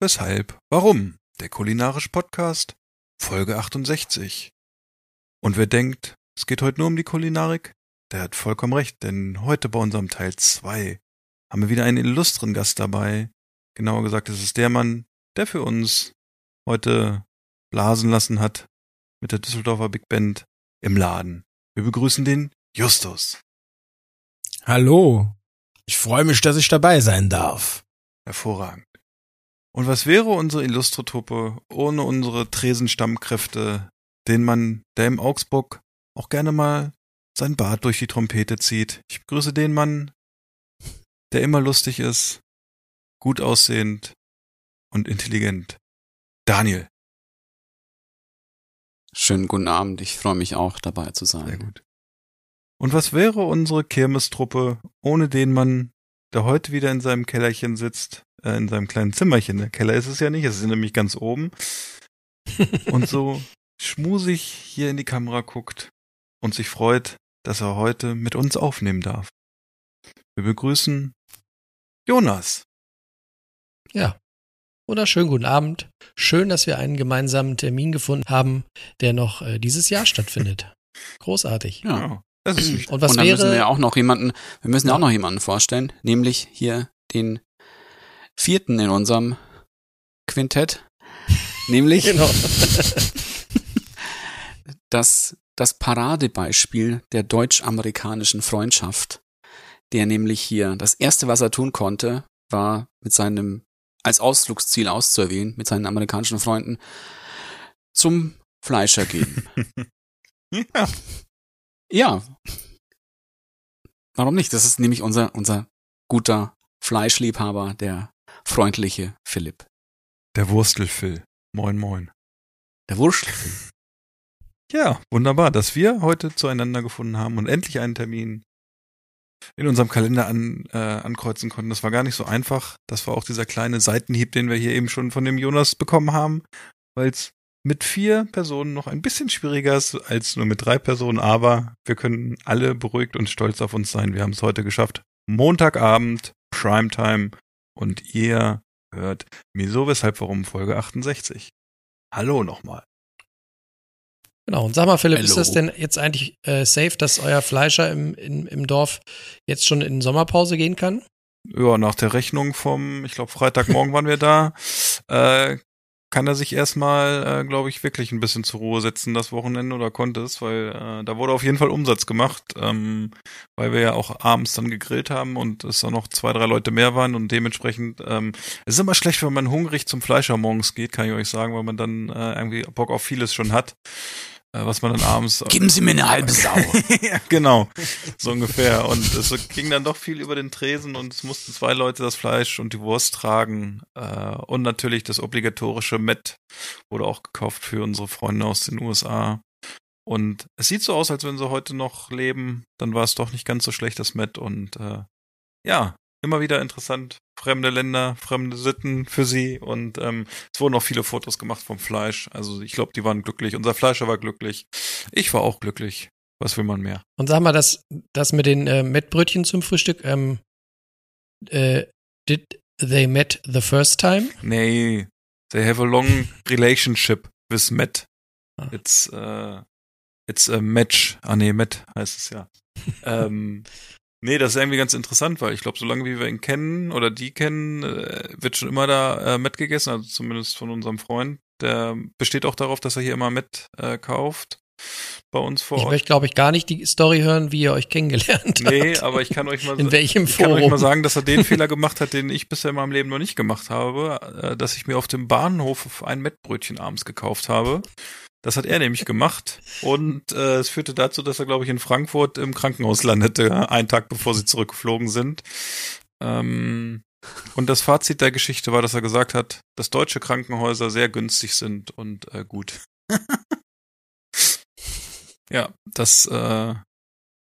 weshalb, warum? Der kulinarische Podcast, Folge 68. Und wer denkt, es geht heute nur um die Kulinarik, der hat vollkommen recht, denn heute bei unserem Teil 2 haben wir wieder einen illustren Gast dabei. Genauer gesagt, es ist der Mann, der für uns heute blasen lassen hat mit der Düsseldorfer Big Band im Laden. Wir begrüßen den Justus. Hallo. Ich freue mich, dass ich dabei sein darf. Hervorragend. Und was wäre unsere Illustrotuppe ohne unsere Tresenstammkräfte, den man, der im Augsburg auch gerne mal sein Bart durch die Trompete zieht. Ich begrüße den Mann, der immer lustig ist, gut aussehend und intelligent. Daniel. Schönen guten Abend, ich freue mich auch dabei zu sein. Sehr gut. Und was wäre unsere Kirmestruppe ohne den Mann, der heute wieder in seinem Kellerchen sitzt, äh, in seinem kleinen Zimmerchen. Der Keller ist es ja nicht, es ist nämlich ganz oben. und so schmusig hier in die Kamera guckt und sich freut, dass er heute mit uns aufnehmen darf. Wir begrüßen Jonas. Ja. Wunderschönen guten Abend. Schön, dass wir einen gemeinsamen Termin gefunden haben, der noch äh, dieses Jahr stattfindet. Großartig. Ja. Das ist wichtig. Und was Und dann wäre müssen wir ja auch noch jemanden, wir müssen ja auch noch jemanden vorstellen, nämlich hier den vierten in unserem Quintett, nämlich genau. das, das Paradebeispiel der deutsch-amerikanischen Freundschaft, der nämlich hier, das erste, was er tun konnte, war mit seinem, als Ausflugsziel auszuerwählen, mit seinen amerikanischen Freunden zum Fleischer gehen. Ja. Ja. Warum nicht? Das ist nämlich unser, unser guter Fleischliebhaber, der freundliche Philipp. Der Wurstelfil. Moin, moin. Der Wurst. Ja, wunderbar, dass wir heute zueinander gefunden haben und endlich einen Termin in unserem Kalender an, äh, ankreuzen konnten. Das war gar nicht so einfach. Das war auch dieser kleine Seitenhieb, den wir hier eben schon von dem Jonas bekommen haben, weil es mit vier Personen noch ein bisschen schwieriger ist als nur mit drei Personen, aber wir können alle beruhigt und stolz auf uns sein. Wir haben es heute geschafft. Montagabend, Primetime und ihr hört Wieso, Weshalb, Warum Folge 68. Hallo nochmal. Genau. Und sag mal, Philipp, ist Hello. das denn jetzt eigentlich äh, safe, dass euer Fleischer im, im, im Dorf jetzt schon in Sommerpause gehen kann? Ja, nach der Rechnung vom, ich glaube, Freitagmorgen waren wir da, äh, kann er sich erstmal, äh, glaube ich, wirklich ein bisschen zur Ruhe setzen das Wochenende oder konnte es, weil äh, da wurde auf jeden Fall Umsatz gemacht, ähm, weil wir ja auch abends dann gegrillt haben und es auch noch zwei, drei Leute mehr waren und dementsprechend, ähm, es ist immer schlecht, wenn man hungrig zum Fleischer morgens geht, kann ich euch sagen, weil man dann äh, irgendwie Bock auf vieles schon hat, was man dann abends Geben Sie mir eine halbe Sau. genau. So ungefähr. Und es ging dann doch viel über den Tresen und es mussten zwei Leute das Fleisch und die Wurst tragen. Äh, und natürlich das obligatorische Met wurde auch gekauft für unsere Freunde aus den USA. Und es sieht so aus, als wenn sie heute noch leben. Dann war es doch nicht ganz so schlecht, das Met. Und äh, ja, immer wieder interessant. Fremde Länder, fremde Sitten für sie. Und ähm, es wurden auch viele Fotos gemacht vom Fleisch. Also ich glaube, die waren glücklich. Unser Fleischer war glücklich. Ich war auch glücklich. Was will man mehr? Und sag mal, das, das mit den äh, Mettbrötchen zum Frühstück, ähm, äh, did they met the first time? Nee, they have a long relationship with Matt. Ah. It's, uh, it's a match. Ah nee, Matt heißt es ja. ähm, nee, das ist irgendwie ganz interessant, weil ich glaube, solange wie wir ihn kennen oder die kennen, äh, wird schon immer da äh, Matt gegessen, also zumindest von unserem Freund. Der besteht auch darauf, dass er hier immer Matt äh, kauft. Bei uns vor Ich möchte, glaube ich, gar nicht die Story hören, wie ihr euch kennengelernt Nee, habt. aber ich kann euch mal In welchem ich kann euch mal Forum? sagen, dass er den Fehler gemacht hat, den ich bisher in meinem Leben noch nicht gemacht habe, äh, dass ich mir auf dem Bahnhof ein Mettbrötchen abends gekauft habe. Das hat er nämlich gemacht und äh, es führte dazu, dass er, glaube ich, in Frankfurt im Krankenhaus landete, einen Tag bevor sie zurückgeflogen sind. Ähm, Und das Fazit der Geschichte war, dass er gesagt hat, dass deutsche Krankenhäuser sehr günstig sind und äh, gut. ja, das äh,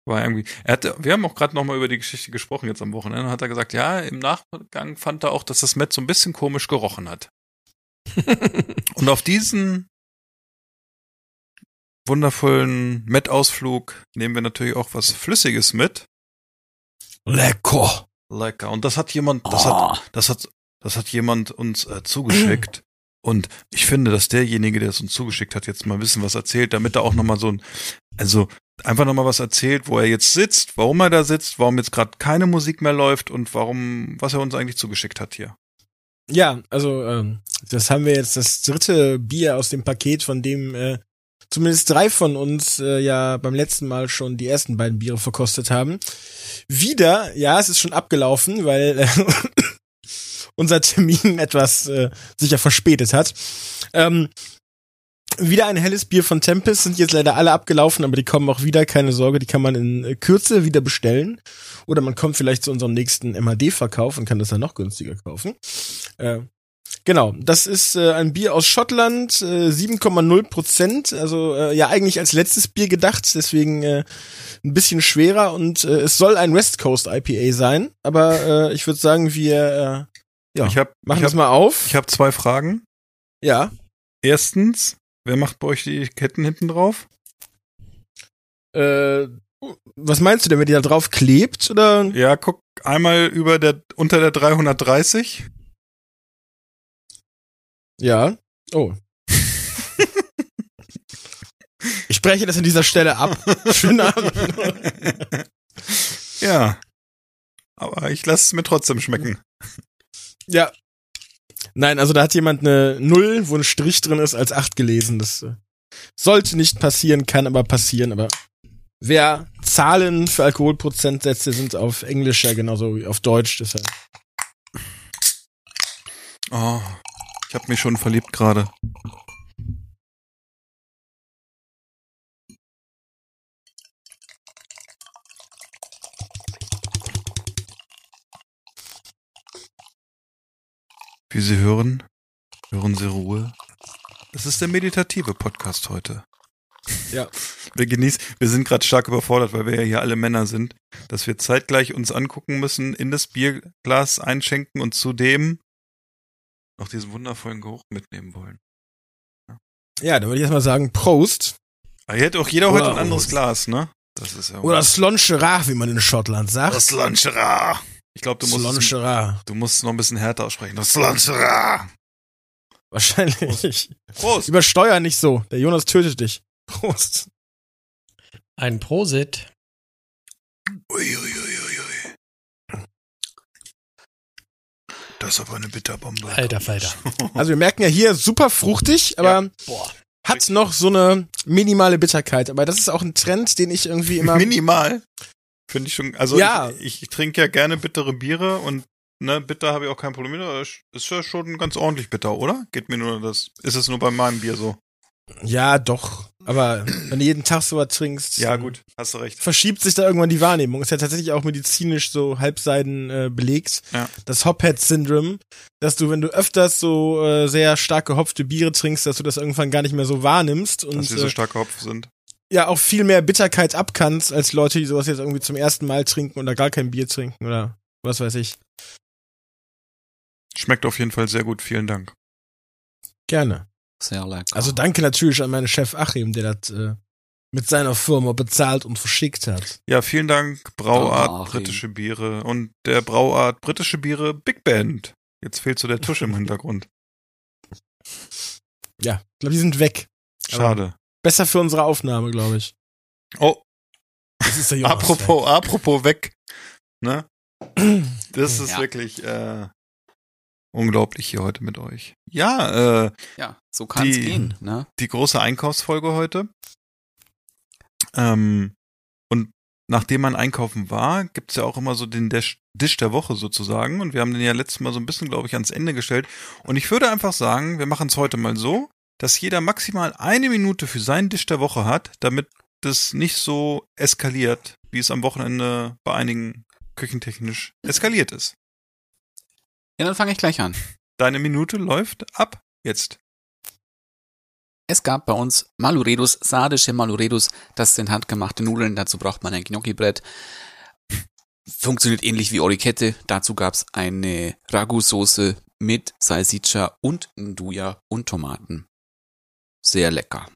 war irgendwie. Er hatte, wir haben auch gerade noch mal über die Geschichte gesprochen jetzt am Wochenende. Hat er gesagt, ja, im Nachgang fand er auch, dass das Met so ein bisschen komisch gerochen hat. und auf diesen wundervollen Met-Ausflug nehmen wir natürlich auch was Flüssiges mit. Lecker. Lecker. Und das hat jemand, das hat, das hat, das hat jemand uns äh, zugeschickt. Und ich finde, dass derjenige, der es uns zugeschickt hat, jetzt mal wissen, was erzählt, damit er auch nochmal so ein, also einfach nochmal was erzählt, wo er jetzt sitzt, warum er da sitzt, warum jetzt gerade keine Musik mehr läuft und warum, was er uns eigentlich zugeschickt hat hier. Ja, also ähm, das haben wir jetzt das dritte Bier aus dem Paket, von dem äh, zumindest drei von uns äh, ja beim letzten Mal schon die ersten beiden Biere verkostet haben. Wieder, ja, es ist schon abgelaufen, weil äh, unser Termin etwas äh, sicher verspätet hat. Ähm, wieder ein helles Bier von Tempest sind jetzt leider alle abgelaufen, aber die kommen auch wieder, keine Sorge, die kann man in äh, Kürze wieder bestellen. Oder man kommt vielleicht zu unserem nächsten MAD-Verkauf und kann das dann noch günstiger kaufen. Äh, genau, das ist äh, ein Bier aus Schottland, äh, 7,0 Prozent, also äh, ja eigentlich als letztes Bier gedacht, deswegen äh, ein bisschen schwerer und äh, es soll ein West Coast IPA sein, aber äh, ich würde sagen, wir äh, ja, Ich hab, machen ich das hab, mal auf. Ich habe zwei Fragen. ja, Erstens, wer macht bei euch die Ketten hinten drauf? Äh, was meinst du denn, wenn die da drauf klebt? Oder? Ja, guck einmal über der, unter der 330. Ja. Oh. ich spreche das an dieser Stelle ab. Schönen Abend. ja. Aber ich lasse es mir trotzdem schmecken. ja. Nein, also da hat jemand eine Null, wo ein Strich drin ist, als acht gelesen. Das äh, sollte nicht passieren, kann aber passieren. Aber wer Zahlen für Alkoholprozentsätze sind auf Englisch ja genauso wie auf Deutsch. Deshalb. Oh, ich habe mich schon verliebt gerade. Wie Sie hören, hören Sie Ruhe. Das ist der meditative Podcast heute. Ja. Wir genießen, wir sind gerade stark überfordert, weil wir ja hier alle Männer sind, dass wir zeitgleich uns angucken müssen, in das Bierglas einschenken und zudem noch diesen wundervollen Geruch mitnehmen wollen. Ja, dann würde ich erstmal sagen, Prost. Aber hier hätte auch jeder heute Oder- ein anderes Glas, ne? Das ist ja Oder Slonchera, wie man in Schottland sagt. das Lanchera. Ich glaube, du musst, es- Slonchera. du musst noch ein bisschen härter aussprechen. Das Lanchera. Wahrscheinlich. Prost. Übersteuer nicht so. Der Jonas tötet dich. Prost. Ein Prosit. Uiuiuiui. Das ist aber eine Bitterbombe. Alter Falter. Also wir merken ja hier super fruchtig, aber Boah. hat noch so eine minimale Bitterkeit. Aber das ist auch ein Trend, den ich irgendwie immer. Minimal. Finde ich schon, also Ja. ich, ich trinke ja gerne bittere Biere und ne, bitter habe ich auch kein Problem mit, ist ja schon ganz ordentlich bitter, oder? Geht mir nur das, ist es nur bei meinem Bier so? ja, doch. Aber wenn du jeden Tag sowas trinkst, Ja, gut, hast du recht. verschiebt sich da irgendwann die Wahrnehmung. Ist ja tatsächlich auch medizinisch so halbseiden äh, belegt. Ja. Das Hophead-Syndrom, dass du, wenn du öfters so äh, sehr stark gehopfte Biere trinkst, dass du das irgendwann gar nicht mehr so wahrnimmst und Dass sie so äh, stark Hopf sind. ja auch viel mehr Bitterkeit abkannst als Leute, die sowas jetzt irgendwie zum ersten Mal trinken oder gar kein Bier trinken oder was weiß ich. Schmeckt auf jeden Fall sehr gut, vielen Dank. Gerne. Sehr lecker. Also danke natürlich an meinen Chef Achim, der das äh, mit seiner Firma bezahlt und verschickt hat. Ja, vielen Dank, Brauart Danke, britische Biere und der Brauart britische Biere Big Band. Jetzt fehlt so der Tusch im Hintergrund. Ja, ich glaube, die sind weg. Schade. Besser für unsere Aufnahme, glaube ich. Oh, Das ist der Jonas. apropos, apropos weg. Ne? Das ist Ja. wirklich äh, unglaublich hier heute mit euch. Ja, äh, ja, so kann es gehen. Ne? die große Einkaufsfolge heute. Ähm, und nachdem man einkaufen war, gibt's ja auch immer so den Dash, Dish der Woche sozusagen. Und wir haben den ja letztes Mal so ein bisschen, glaube ich, ans Ende gestellt. Und ich würde einfach sagen, wir machen es heute mal so, dass jeder maximal eine Minute für seinen Dish der Woche hat, damit das nicht so eskaliert, wie es am Wochenende bei einigen küchentechnisch eskaliert ist. Ja, dann fange ich gleich an. Deine Minute läuft ab jetzt. Es gab bei uns Maluredus, sardische Maluredus. Das sind handgemachte Nudeln. Dazu braucht man ein Gnocchi-Brett. Funktioniert ähnlich wie Orikette. Dazu gab's eine Ragu-Soße mit Salsiccia und Nduja und Tomaten. Sehr lecker.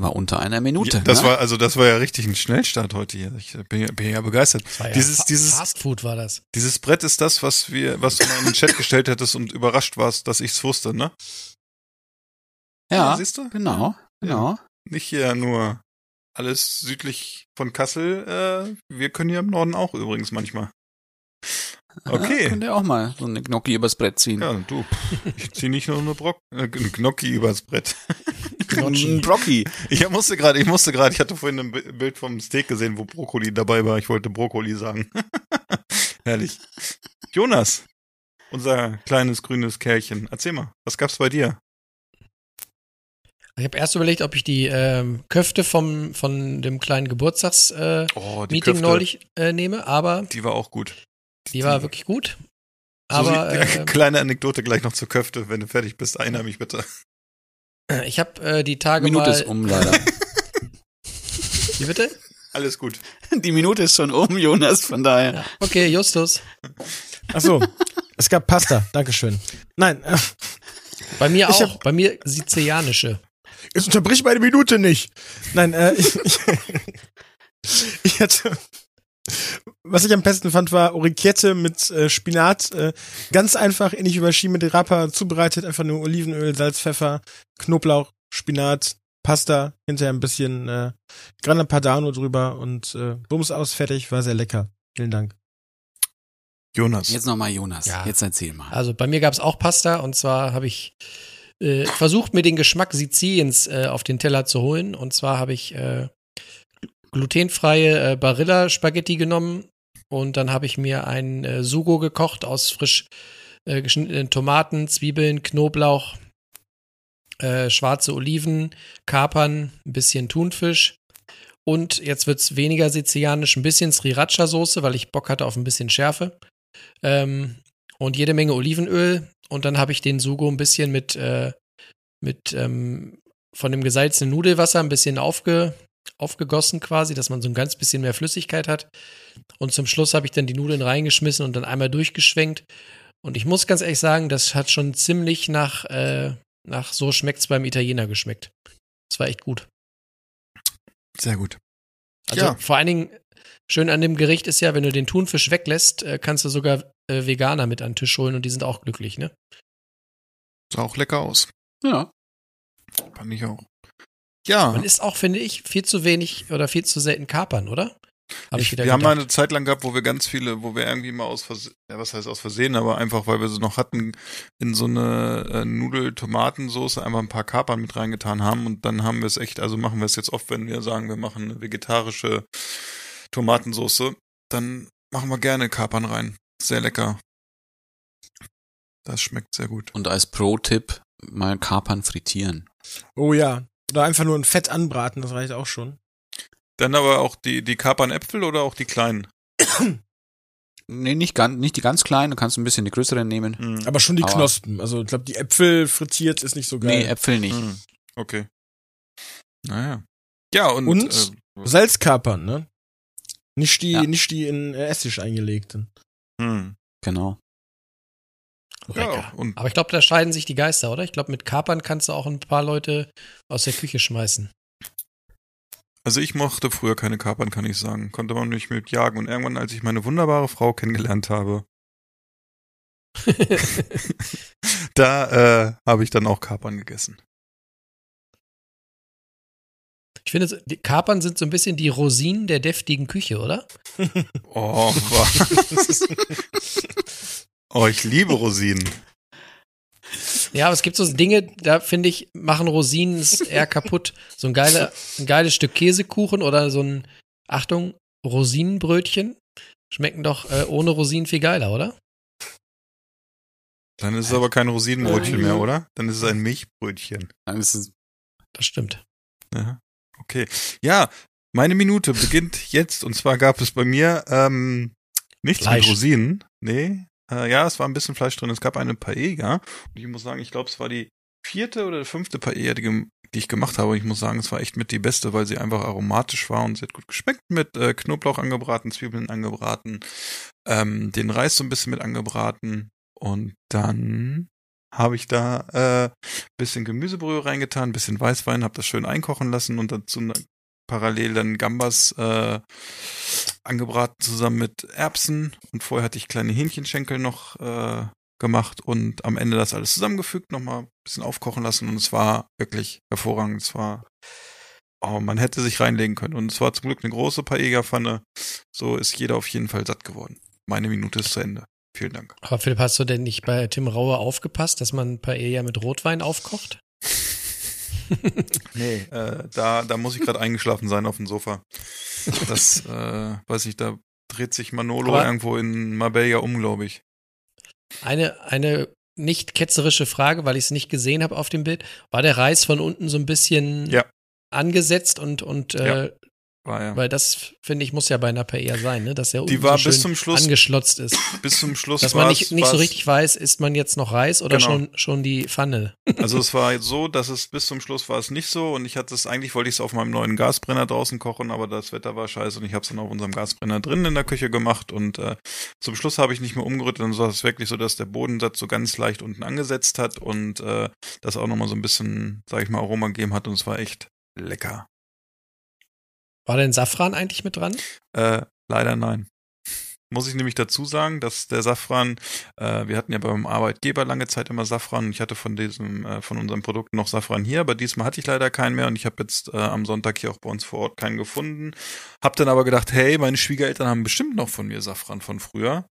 War unter einer Minute. Ja, das ne? war also das war ja richtig ein Schnellstart heute hier. Ich bin, ja- bin ja begeistert. Ja Dieses Fa- dieses Fast Food war das. dieses Brett ist das, was wir was du mal in den Chat gestellt hattest und überrascht warst, dass ich's wusste, ne? ja, siehst du? genau, genau. Nicht hier nur alles südlich von Kassel. Äh, wir können hier im Norden auch übrigens manchmal. Okay. Ja, könnt ihr auch mal so eine Gnocchi übers Brett ziehen. Ja, du. Ich zieh nicht nur eine Brock, äh, Gnocchi übers Brett. Ein Brocchi. Ich musste gerade, ich musste gerade, ich hatte vorhin ein Bi- Bild vom Steak gesehen, wo Brokkoli dabei war. Ich wollte Brokkoli sagen. Herrlich. Jonas, unser kleines grünes Kerlchen, erzähl mal, was gab's bei dir? Ich habe erst überlegt, ob ich die ähm, Köfte vom, von dem kleinen Geburtstagsmeeting äh, Oh, Meeting neulich äh, nehme, aber Die war auch gut. die war wirklich gut. So, Aber die- äh, kleine Anekdote gleich noch zur Köfte, wenn du fertig bist, erinnere mich bitte. Ich habe äh, die Tage Minute mal. ist um, leider. Wie bitte? Alles gut. Die Minute ist schon um, Jonas, von daher. Ja. Okay, Justus. Ach so, es gab Pasta, Dankeschön. Nein, äh, Bei mir Ich auch. bei mir sizilianische. jetzt unterbrich meine Minute nicht. Nein, äh, ich, ich, ich hatte, was ich am besten fand, war Orikette mit äh, Spinat. Äh, ganz einfach, ähnlich wie bei Shime de Rapa zubereitet. Einfach nur Olivenöl, Salz, Pfeffer, Knoblauch, Spinat, Pasta, hinterher ein bisschen äh, Grana Padano drüber und äh, Bums aus, fertig. War sehr lecker. Vielen Dank. Jonas. Jetzt nochmal Jonas. Ja. Jetzt erzähl mal. Also bei mir gab es auch Pasta und zwar habe ich äh, versucht, mir den Geschmack Siziliens äh, auf den Teller zu holen. Und zwar habe ich äh, glutenfreie äh, Barilla-Spaghetti genommen und dann habe ich mir ein äh, Sugo gekocht aus frisch äh, geschnittenen Tomaten, Zwiebeln, Knoblauch, äh, schwarze Oliven, Kapern, ein bisschen Thunfisch. Und jetzt wird's weniger sizilianisch, ein bisschen Sriracha-Soße, weil ich Bock hatte auf ein bisschen Schärfe. Ähm, und jede Menge Olivenöl. Und dann habe ich den Sugo ein bisschen mit, äh, mit ähm, von dem gesalzenen Nudelwasser ein bisschen aufge, aufgegossen quasi, dass man so ein ganz bisschen mehr Flüssigkeit hat. Und zum Schluss habe ich dann die Nudeln reingeschmissen und dann einmal durchgeschwenkt. Und ich muss ganz ehrlich sagen, das hat schon ziemlich nach, äh, nach so schmeckt's beim Italiener geschmeckt. Das war echt gut. Sehr gut. Also Ja. vor allen Dingen, schön an dem Gericht ist ja, wenn du den Thunfisch weglässt, äh, kannst du sogar äh, Veganer mit an den Tisch holen und die sind auch glücklich, ne? Sah auch lecker aus. Ja. Fand ich auch. Ja. Man isst auch, finde ich, viel zu wenig oder viel zu selten Kapern, oder? Hab ich, Ich, wir haben mal gedacht. eine Zeit lang gehabt, wo wir ganz viele, wo wir irgendwie mal aus Versehen, ja, was heißt aus Versehen, aber einfach, weil wir sie noch hatten, in so eine äh, Nudel-Tomatensoße einfach ein paar Kapern mit reingetan haben und dann haben wir es echt, also machen wir es jetzt oft, wenn wir sagen, wir machen eine vegetarische Tomatensoße, dann machen wir gerne Kapern rein. Sehr lecker. Das schmeckt sehr gut. Und als Pro-Tipp mal Kapern frittieren. Oh ja. Oder einfach nur ein Fett anbraten, das reicht auch schon. Dann aber auch die, die Kapernäpfel oder auch die kleinen? Nee, nicht, ganz, nicht die ganz kleinen, du kannst ein bisschen die größeren nehmen. Hm. Aber schon die Aber- Knospen. Also ich glaube, die Äpfel frittiert ist nicht so geil. Nee, Äpfel nicht. Hm. Okay. Naja. Ja, und, Und? äh, Salzkapern, ne? Nicht die, Ja. nicht die in äh, Essig eingelegten. hm. Genau. Lecker. Ja, und Aber ich glaube, da scheiden sich die Geister, oder? Ich glaube, mit Kapern kannst du auch ein paar Leute aus der Küche schmeißen. Also ich mochte früher keine Kapern, kann ich sagen. Konnte man mich mit jagen. Und irgendwann, als ich meine wunderbare Frau kennengelernt habe, da äh, habe ich dann auch Kapern gegessen. Ich finde, Kapern sind so ein bisschen die Rosinen der deftigen Küche, oder? Oh, was? oh, ich liebe Rosinen. Ja, aber es gibt so Dinge, da finde ich, machen Rosinen es eher kaputt. So ein, geile, ein geiles Stück Käsekuchen oder so ein, Achtung, Rosinenbrötchen schmecken doch äh, ohne Rosinen viel geiler, oder? Dann ist es aber kein Rosinenbrötchen mehr, oder? Dann ist es ein Milchbrötchen. Dann ist es Das stimmt. Ja, okay. Ja, meine Minute beginnt jetzt und zwar gab es bei mir ähm, Nichts Fleisch. mit Rosinen. Nee. Äh, ja, es war ein bisschen Fleisch drin. Es gab eine Paella. Und ich muss sagen, ich glaube, es war die vierte oder fünfte Paella, die, die ich gemacht habe. Und ich muss sagen, es war echt mit die beste, weil sie einfach aromatisch war und sie hat gut geschmeckt mit äh, Knoblauch angebraten, Zwiebeln angebraten, ähm, den Reis so ein bisschen mit angebraten. Und dann habe ich da äh, bisschen Gemüsebrühe reingetan, bisschen Weißwein, habe das schön einkochen lassen und dazu ne- parallel dann Gambas äh, angebraten zusammen mit Erbsen und vorher hatte ich kleine Hähnchenschenkel noch äh, gemacht und am Ende das alles zusammengefügt, nochmal ein bisschen aufkochen lassen und es war wirklich hervorragend. Es war, oh, man hätte sich reinlegen können und es war zum Glück eine große Paella-Pfanne. So ist jeder auf jeden Fall satt geworden. Meine Minute ist zu Ende. Vielen Dank. Aber Philipp, hast du denn nicht bei Tim Raue aufgepasst, dass man Paella mit Rotwein aufkocht? Nee, äh, da, da muss ich gerade eingeschlafen sein auf dem Sofa. Das, äh, weiß ich, da dreht sich Manolo Aber- irgendwo in Marbella um, glaube ich. Eine, eine nicht ketzerische Frage, weil ich es nicht gesehen habe auf dem Bild. War der Reis von unten so ein bisschen Ja. angesetzt und, und äh, War ja. weil das, finde ich, muss ja bei einer Paella sein, ne? dass Die unten so bis schön zum Schluss- angeschlotzt ist. Bis zum Schluss Dass man nicht, nicht so richtig weiß, ist man jetzt noch Reis oder Genau. schon, schon die Pfanne. Also es war so, dass es bis zum Schluss war es nicht so und ich hatte es eigentlich wollte ich es auf meinem neuen Gasbrenner draußen kochen, aber das Wetter war scheiße und ich habe es dann auf unserem Gasbrenner drinnen in der Küche gemacht und äh, zum Schluss habe ich nicht mehr umgerührt und so war es wirklich so, dass der Bodensatz so ganz leicht unten angesetzt hat und äh, das auch nochmal so ein bisschen, sag ich mal, Aroma gegeben hat und es war echt lecker. War denn Safran eigentlich mit dran? Äh, leider nein. Muss ich nämlich dazu sagen, dass der Safran, äh, wir hatten ja beim Arbeitgeber lange Zeit immer Safran ich hatte von diesem, äh, von unserem Produkt noch Safran hier, aber diesmal hatte ich leider keinen mehr und ich habe jetzt äh, am Sonntag hier auch bei uns vor Ort keinen gefunden. Hab dann aber gedacht, hey, meine Schwiegereltern haben bestimmt noch von mir Safran von früher.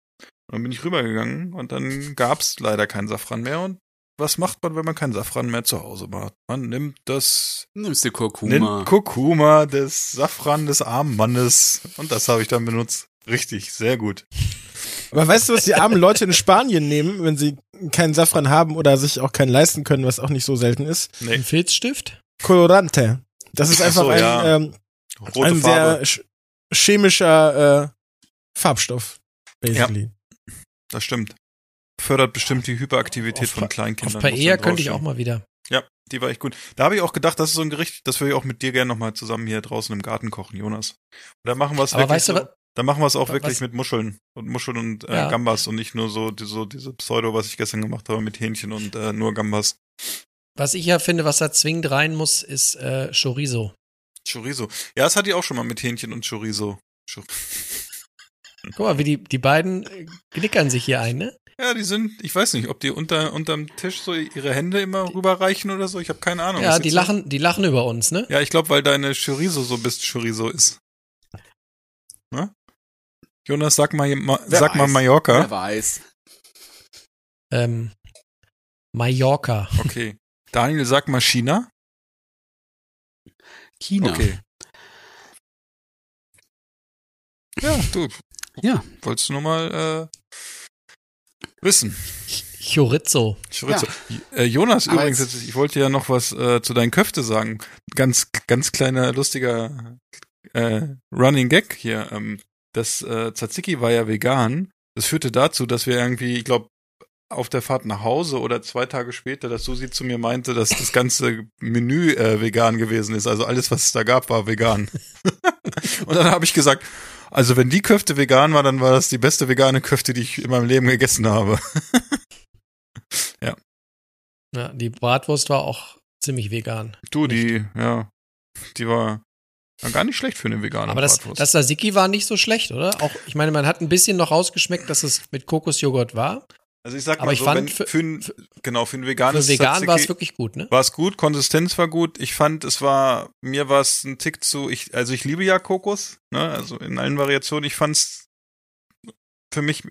Und dann bin ich rübergegangen und dann gab's leider keinen Safran mehr und was macht man, wenn man keinen Safran mehr zu Hause macht? Man nimmt das Nimmst du Kurkuma. Nimmt Kurkuma des Safran des armen Mannes. Und das habe ich dann benutzt. Richtig, sehr gut. Aber weißt du, was die armen Leute in Spanien nehmen, wenn sie keinen Safran haben oder sich auch keinen leisten können, was auch nicht so selten ist? Nee, Ein Filzstift? Colorante. Das ist Ach einfach so, ein, ja. ähm, rote ein Farbe. sehr sch chemischer äh, Farbstoff, basically. Das stimmt. Fördert bestimmt die Hyperaktivität Auf von Kleinkindern. Auf Paella könnte ich auch mal wieder. Ja, die war echt gut. Da habe ich auch gedacht, das ist so ein Gericht, das würde ich auch mit dir gerne nochmal zusammen hier draußen im Garten kochen, Jonas. Und da machen wir es wirklich weißt du da machen wir es auch wirklich was- mit Muscheln und Muscheln und äh, Ja. Gambas und nicht nur so, die, so diese Pseudo, was ich gestern gemacht habe mit Hähnchen und äh, nur Gambas. Was ich ja finde, was da zwingend rein muss, ist äh, Chorizo. Chorizo. Ja, das hatte ich auch schon mal mit Hähnchen und Chorizo. Chor Guck mal, wie die, die beiden äh, knickern sich hier ein, ne? Ja, die sind, ich weiß nicht, ob die unter unterm Tisch so ihre Hände immer rüberreichen oder so. Ich habe keine Ahnung. Ja, die lachen, die lachen über uns, ne? So? Ja, ich glaube, weil deine Chorizo so bist Chorizo ist. Ne? Jonas, sag mal, ma, sag mal weiß. Mallorca. Wer weiß. Ähm, Mallorca. Okay. Daniel, sag mal China. China. Okay. Ja, du. Ja. Wolltest du nur mal äh, wissen. Chorizo. Chorizo. Äh, Jonas, Aber übrigens, jetzt, ich wollte ja noch was äh, zu deinen Köfte sagen. Ganz, ganz kleiner, lustiger äh, Running Gag hier. Ähm, das äh, Tzatziki war ja vegan. Das führte dazu, dass wir irgendwie, ich glaube, auf der Fahrt nach Hause oder zwei Tage später, dass Susi zu mir meinte, dass das ganze Menü äh, vegan gewesen ist. Also alles, was es da gab, war vegan. Und dann habe ich gesagt, also wenn die Köfte vegan war, dann war das die beste vegane Köfte, die ich in meinem Leben gegessen habe. Ja, die Bratwurst war auch ziemlich vegan. Du, die, ja, die war, war gar nicht schlecht für eine vegane Aber das, Bratwurst. das Tzatziki war nicht so schlecht, oder? Auch, ich meine, man hat ein bisschen noch rausgeschmeckt, dass es mit Kokosjoghurt war. Also ich sag aber mal ich so, fand für- für, ein, genau, für ein Für veganes vegan war es wirklich gut, ne? war es gut, Konsistenz war gut. Ich fand, es war, mir war es ein Tick zu, ich, also ich liebe ja Kokos, ne, also in allen Variationen. Ich fand's für mich,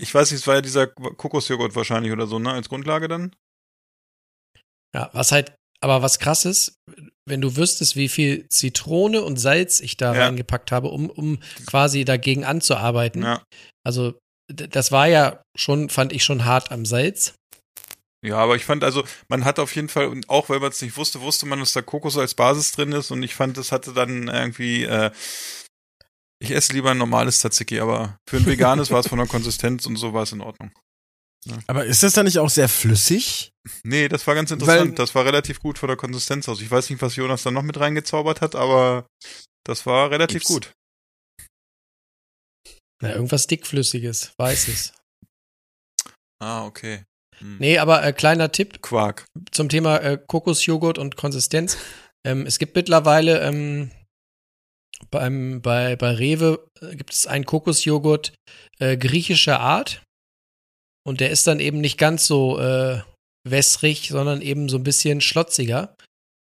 ich weiß nicht, es war ja dieser Kokosjoghurt wahrscheinlich oder so, ne, als Grundlage dann. Ja, was halt, aber was krass ist, wenn du wüsstest, wie viel Zitrone und Salz ich da Ja. reingepackt habe, um, um quasi dagegen anzuarbeiten. Ja. Also, das war ja schon, fand ich schon hart am Salz. Ja, aber ich fand also, man hat auf jeden Fall, und auch wenn man es nicht wusste, wusste man, dass da Kokos als Basis drin ist und ich fand, das hatte dann irgendwie, äh, Ich esse lieber ein normales Tzatziki, aber für ein veganes war es von der Konsistenz und so war es in Ordnung. Aber ist das dann nicht auch sehr flüssig? Nee, das war ganz interessant. Weil- das war relativ gut von der Konsistenz aus. Ich weiß nicht, was Jonas da noch mit reingezaubert hat, aber das war relativ Gibt's. gut. Na, irgendwas dickflüssiges, weißes. Ah, okay. Hm. Nee, aber äh, kleiner Tipp Quark. zum Thema äh, Kokosjoghurt und Konsistenz. Ähm, es gibt mittlerweile ähm, beim, bei, bei Rewe äh, gibt es einen Kokosjoghurt äh, griechischer Art. Und der ist dann eben nicht ganz so äh, wässrig, sondern eben so ein bisschen schlotziger.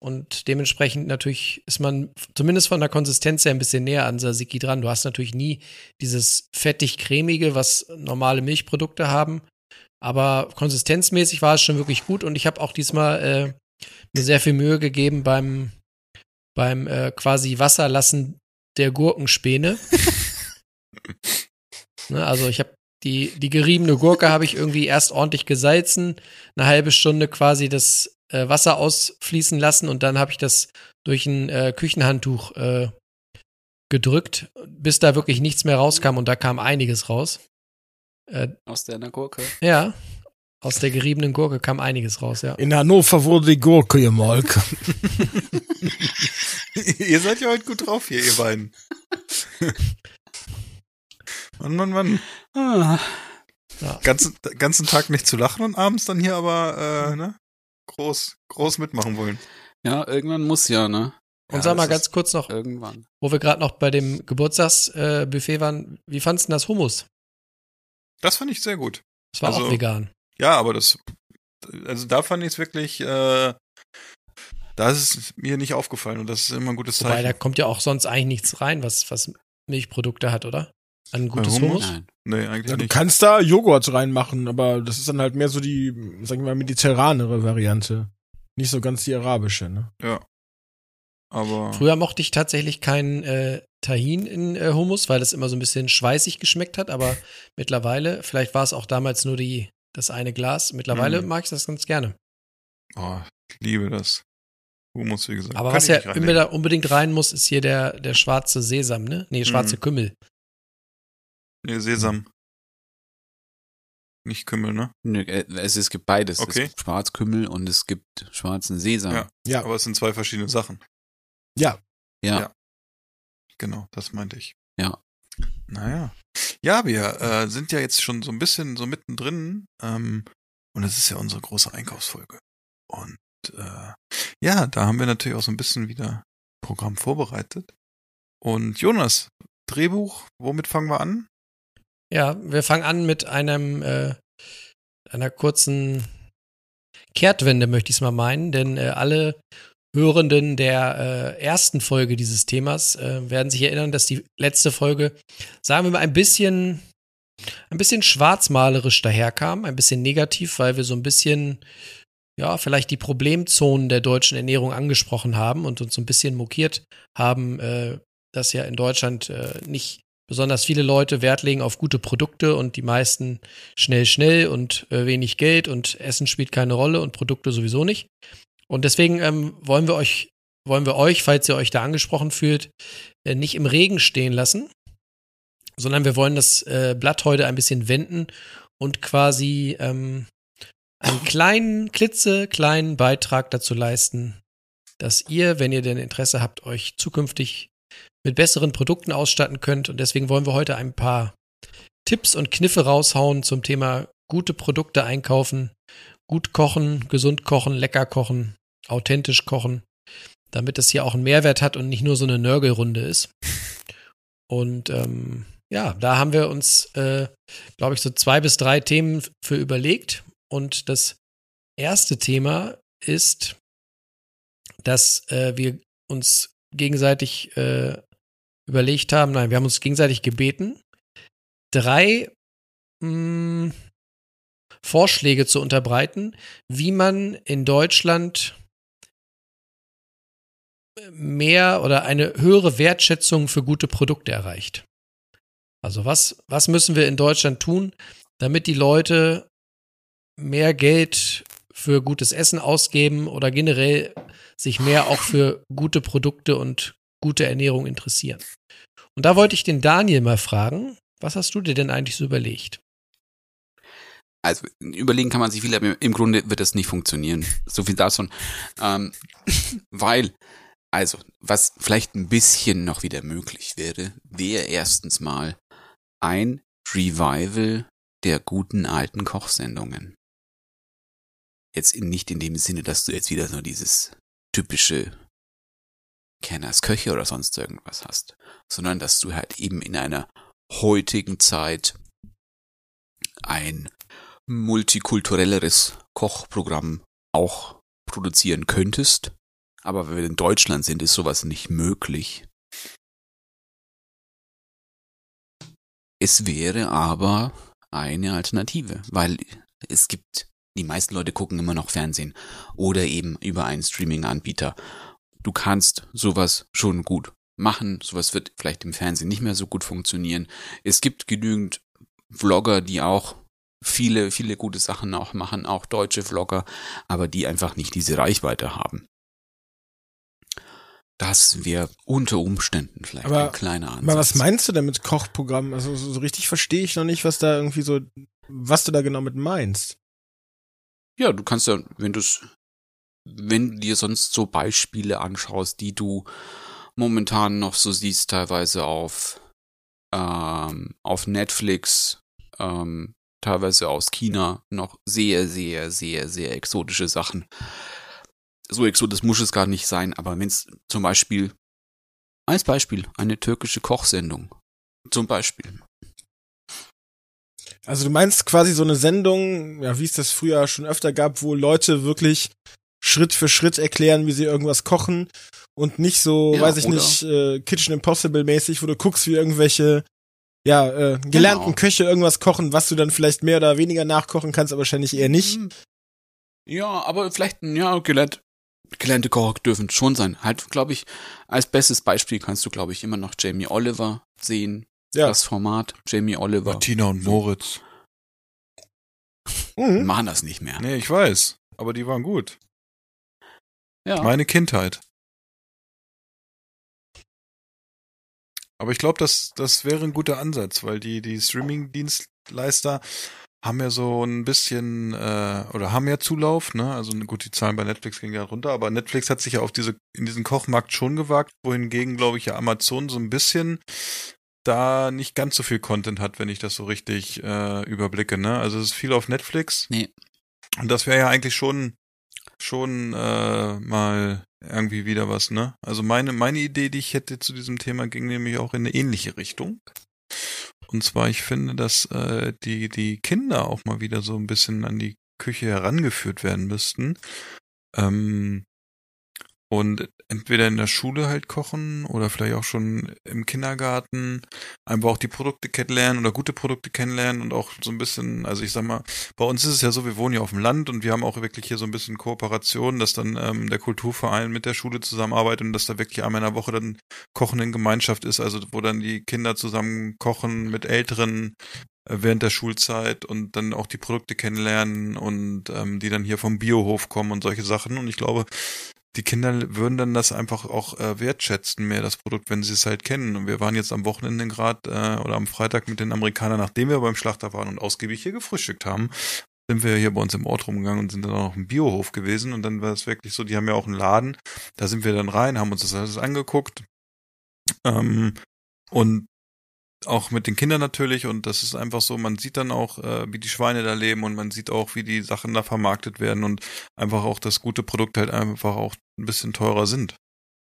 Und dementsprechend natürlich ist man zumindest von der Konsistenz her ein bisschen näher an Tzatziki dran. Du hast natürlich nie dieses fettig-cremige, was normale Milchprodukte haben. Aber konsistenzmäßig war es schon wirklich gut und ich habe auch diesmal äh, mir sehr viel Mühe gegeben beim, beim äh, quasi Wasserlassen der Gurkenspäne. ne, also ich habe die, die geriebene Gurke habe ich irgendwie erst ordentlich gesalzen, eine halbe Stunde quasi das äh, Wasser ausfließen lassen und dann habe ich das durch ein äh, Küchenhandtuch äh, gedrückt, bis da wirklich nichts mehr rauskam und da kam einiges raus. Äh, Aus der Gurke. ja, aus der geriebenen Gurke kam einiges raus, ja. In Hannover wurde die Gurke gemolken. ihr seid ja heute gut drauf hier, ihr beiden. Mann, Mann, Mann. Ah, Ganzen, ganzen Tag nicht zu lachen und abends dann hier aber äh, ne, groß, groß mitmachen wollen. ja, irgendwann muss ja, ne? Und Ja, sag mal ganz kurz noch, Irgendwann. wo wir gerade noch bei dem Geburtstagsbuffet äh, Buffet waren, wie fandst du denn das Hummus? Das fand ich sehr gut. Das war Also, auch vegan. Ja, aber das, also da fand ich es wirklich, äh, da ist es mir nicht aufgefallen und das ist immer ein gutes Wobei, da Zeichen. kommt ja auch sonst eigentlich nichts rein, was, was Milchprodukte hat, oder? An gutes Hummus? Hummus? Nein. Nee, eigentlich Ja, du nicht. kannst da Joghurt reinmachen, aber das ist dann halt mehr so die, sag ich mal, mediterranere Variante. Nicht so ganz die arabische, ne? Ja. Aber Früher mochte ich tatsächlich keinen äh, Tahin in äh, Hummus, weil das immer so ein bisschen schweißig geschmeckt hat, aber mittlerweile, vielleicht war es auch damals nur die, das eine Glas, mittlerweile Mhm. mag ich das ganz gerne. oh, ich liebe das. Hummus, wie gesagt. Aber Kann was ja immer da unbedingt rein muss, ist hier der, der schwarze Sesam, ne? Nee, schwarze Mhm. Kümmel. Nee, Sesam. Nicht Kümmel, ne? Nö, äh, es, es gibt beides. Okay. Es gibt Schwarzkümmel und es gibt schwarzen Sesam. Ja. Ja, Aber es sind zwei verschiedene Sachen. ja. Ja. Ja. Genau, das meinte ich. Ja. Naja. Ja, wir äh, sind ja jetzt schon so ein bisschen so mittendrin. Ähm, und es ist ja unsere große Einkaufsfolge. Und äh, ja, da haben wir natürlich auch so ein bisschen wieder Programm vorbereitet. Und Jonas, Drehbuch, womit fangen wir an? Ja, wir fangen an mit einem, äh, einer kurzen Kehrtwende, möchte ich es mal meinen, denn äh, alle Hörenden der äh, ersten Folge dieses Themas äh, werden sich erinnern, dass die letzte Folge, sagen wir mal, ein bisschen, ein bisschen schwarzmalerisch daherkam, ein bisschen negativ, weil wir so ein bisschen, ja, vielleicht die Problemzonen der deutschen Ernährung angesprochen haben und uns so ein bisschen mokiert haben, äh, dass ja in Deutschland äh, nicht besonders viele Leute Wert legen auf gute Produkte und die meisten schnell, schnell und äh, wenig Geld und Essen spielt keine Rolle und Produkte sowieso nicht. Und deswegen ähm, wollen wir euch, wollen wir euch, falls ihr euch da angesprochen fühlt, äh, nicht im Regen stehen lassen, sondern wir wollen das äh, Blatt heute ein bisschen wenden und quasi ähm, einen kleinen, klitzekleinen Beitrag dazu leisten, dass ihr, wenn ihr denn Interesse habt, euch zukünftig mit besseren Produkten ausstatten könnt. Und deswegen wollen wir heute ein paar Tipps und Kniffe raushauen zum Thema gute Produkte einkaufen, gut kochen, gesund kochen, lecker kochen, authentisch kochen, damit es hier auch einen Mehrwert hat und nicht nur so eine Nörgelrunde ist. Und ähm, ja, da haben wir uns, äh, glaube ich, so zwei bis drei Themen für überlegt. Und das erste Thema ist, dass äh, wir uns gegenseitig äh, überlegt haben, nein, wir haben uns gegenseitig gebeten, drei mh, Vorschläge zu unterbreiten, wie man in Deutschland mehr oder eine höhere Wertschätzung für gute Produkte erreicht. Also was, was müssen wir in Deutschland tun, damit die Leute mehr Geld für gutes Essen ausgeben oder generell sich mehr auch für gute Produkte und gute Ernährung interessieren. Und da wollte ich den Daniel mal fragen, was hast du dir denn eigentlich so überlegt? Also überlegen kann man sich viel, aber im Grunde wird das nicht funktionieren. So viel dazu. Ähm, weil, also, was vielleicht ein bisschen noch wieder möglich wäre, wäre erstens mal ein Revival der guten alten Kochsendungen. Jetzt in, nicht in dem Sinne, dass du jetzt wieder so dieses typische Kenners Köche oder sonst irgendwas hast, sondern dass du halt eben in einer heutigen Zeit ein multikulturelleres Kochprogramm auch produzieren könntest. Aber wenn wir in Deutschland sind, ist sowas nicht möglich. Es wäre aber eine Alternative, weil es gibt, die meisten Leute gucken immer noch Fernsehen oder eben über einen Streaming-Anbieter. Du kannst sowas schon gut machen, sowas wird vielleicht im Fernsehen nicht mehr so gut funktionieren. Es gibt genügend Vlogger, die auch viele, viele gute Sachen auch machen, auch deutsche Vlogger, aber die einfach nicht diese Reichweite haben. Das wäre unter Umständen vielleicht Aber- ein kleiner Ansatz. Aber was meinst du denn mit Kochprogramm? Also so, richtig verstehe ich noch nicht, was da irgendwie so, was du da genau mit meinst. Ja, du kannst ja, wenn du wenn du dir sonst so Beispiele anschaust, die du momentan noch so siehst, teilweise auf, ähm, auf Netflix, ähm, teilweise aus China, noch sehr, sehr, sehr, sehr exotische Sachen. So exotisch muss es gar nicht sein, aber wenn es zum Beispiel, als Beispiel, eine türkische Kochsendung, zum Beispiel, Also du meinst quasi so eine Sendung, ja, wie es das früher schon öfter gab, wo Leute wirklich Schritt für Schritt erklären, wie sie irgendwas kochen und nicht so, Ja, weiß ich oder- nicht, äh, Kitchen Impossible mäßig, wo du guckst, wie irgendwelche ja, äh, gelernten Genau. Köche irgendwas kochen, was du dann vielleicht mehr oder weniger nachkochen kannst, aber wahrscheinlich eher nicht. Hm. Ja, aber vielleicht, ja, gelernt, gelernte Kocher dürfen schon sein. Halt, glaube ich, als bestes Beispiel kannst du, glaube ich, immer noch Jamie Oliver sehen. Ja. Das Format Jamie Oliver. Martina und Moritz. Mhm. Machen das nicht mehr. Nee, ich weiß. Aber die waren gut. Ja. Meine Kindheit. Aber ich glaube, das, das wäre ein guter Ansatz, weil die, die Streaming-Dienstleister haben ja so ein bisschen, äh, oder haben ja Zulauf, ne? Also gut, die Zahlen bei Netflix gingen ja runter, aber Netflix hat sich ja auf diese, in diesen Kochmarkt schon gewagt, wohingegen, glaube ich, ja Amazon so ein bisschen da nicht ganz so viel Content hat, wenn ich das so richtig äh, überblicke, ne? Also es ist viel auf Netflix. Nee. Und das wäre ja eigentlich schon schon äh, mal irgendwie wieder was, ne? Also meine meine Idee, die ich hätte zu diesem Thema, ging nämlich auch in eine ähnliche Richtung. Und zwar, ich finde, dass äh, die die Kinder auch mal wieder so ein bisschen an die Küche herangeführt werden müssten. Ähm, und entweder in der Schule halt kochen oder vielleicht auch schon im Kindergarten einfach auch die Produkte kennenlernen oder gute Produkte kennenlernen und auch so ein bisschen, also ich sag mal, bei uns ist es ja so, wir wohnen ja auf dem Land und wir haben auch wirklich hier so ein bisschen Kooperation, dass dann ähm, der Kulturverein mit der Schule zusammenarbeitet und dass da wirklich einmal in der Woche dann Kochen in Gemeinschaft ist, also wo dann die Kinder zusammen kochen mit Älteren äh, während der Schulzeit und dann auch die Produkte kennenlernen und ähm, die dann hier vom Biohof kommen und solche Sachen. Und ich glaube, die Kinder würden dann das einfach auch äh, wertschätzen, mehr das Produkt, wenn sie es halt kennen. Und wir waren jetzt am Wochenende gerade äh, oder am Freitag mit den Amerikanern, nachdem wir beim Schlachter waren und ausgiebig hier gefrühstückt haben, sind wir hier bei uns im Ort rumgegangen und sind dann auch im Biohof gewesen. Und dann war es wirklich so, die haben ja auch einen Laden, da sind wir dann rein, haben uns das alles angeguckt. Ähm, und auch mit den Kindern natürlich und das ist einfach so, man sieht dann auch, äh, wie die Schweine da leben und man sieht auch, wie die Sachen da vermarktet werden und einfach auch das gute Produkt halt einfach auch ein bisschen teurer sind.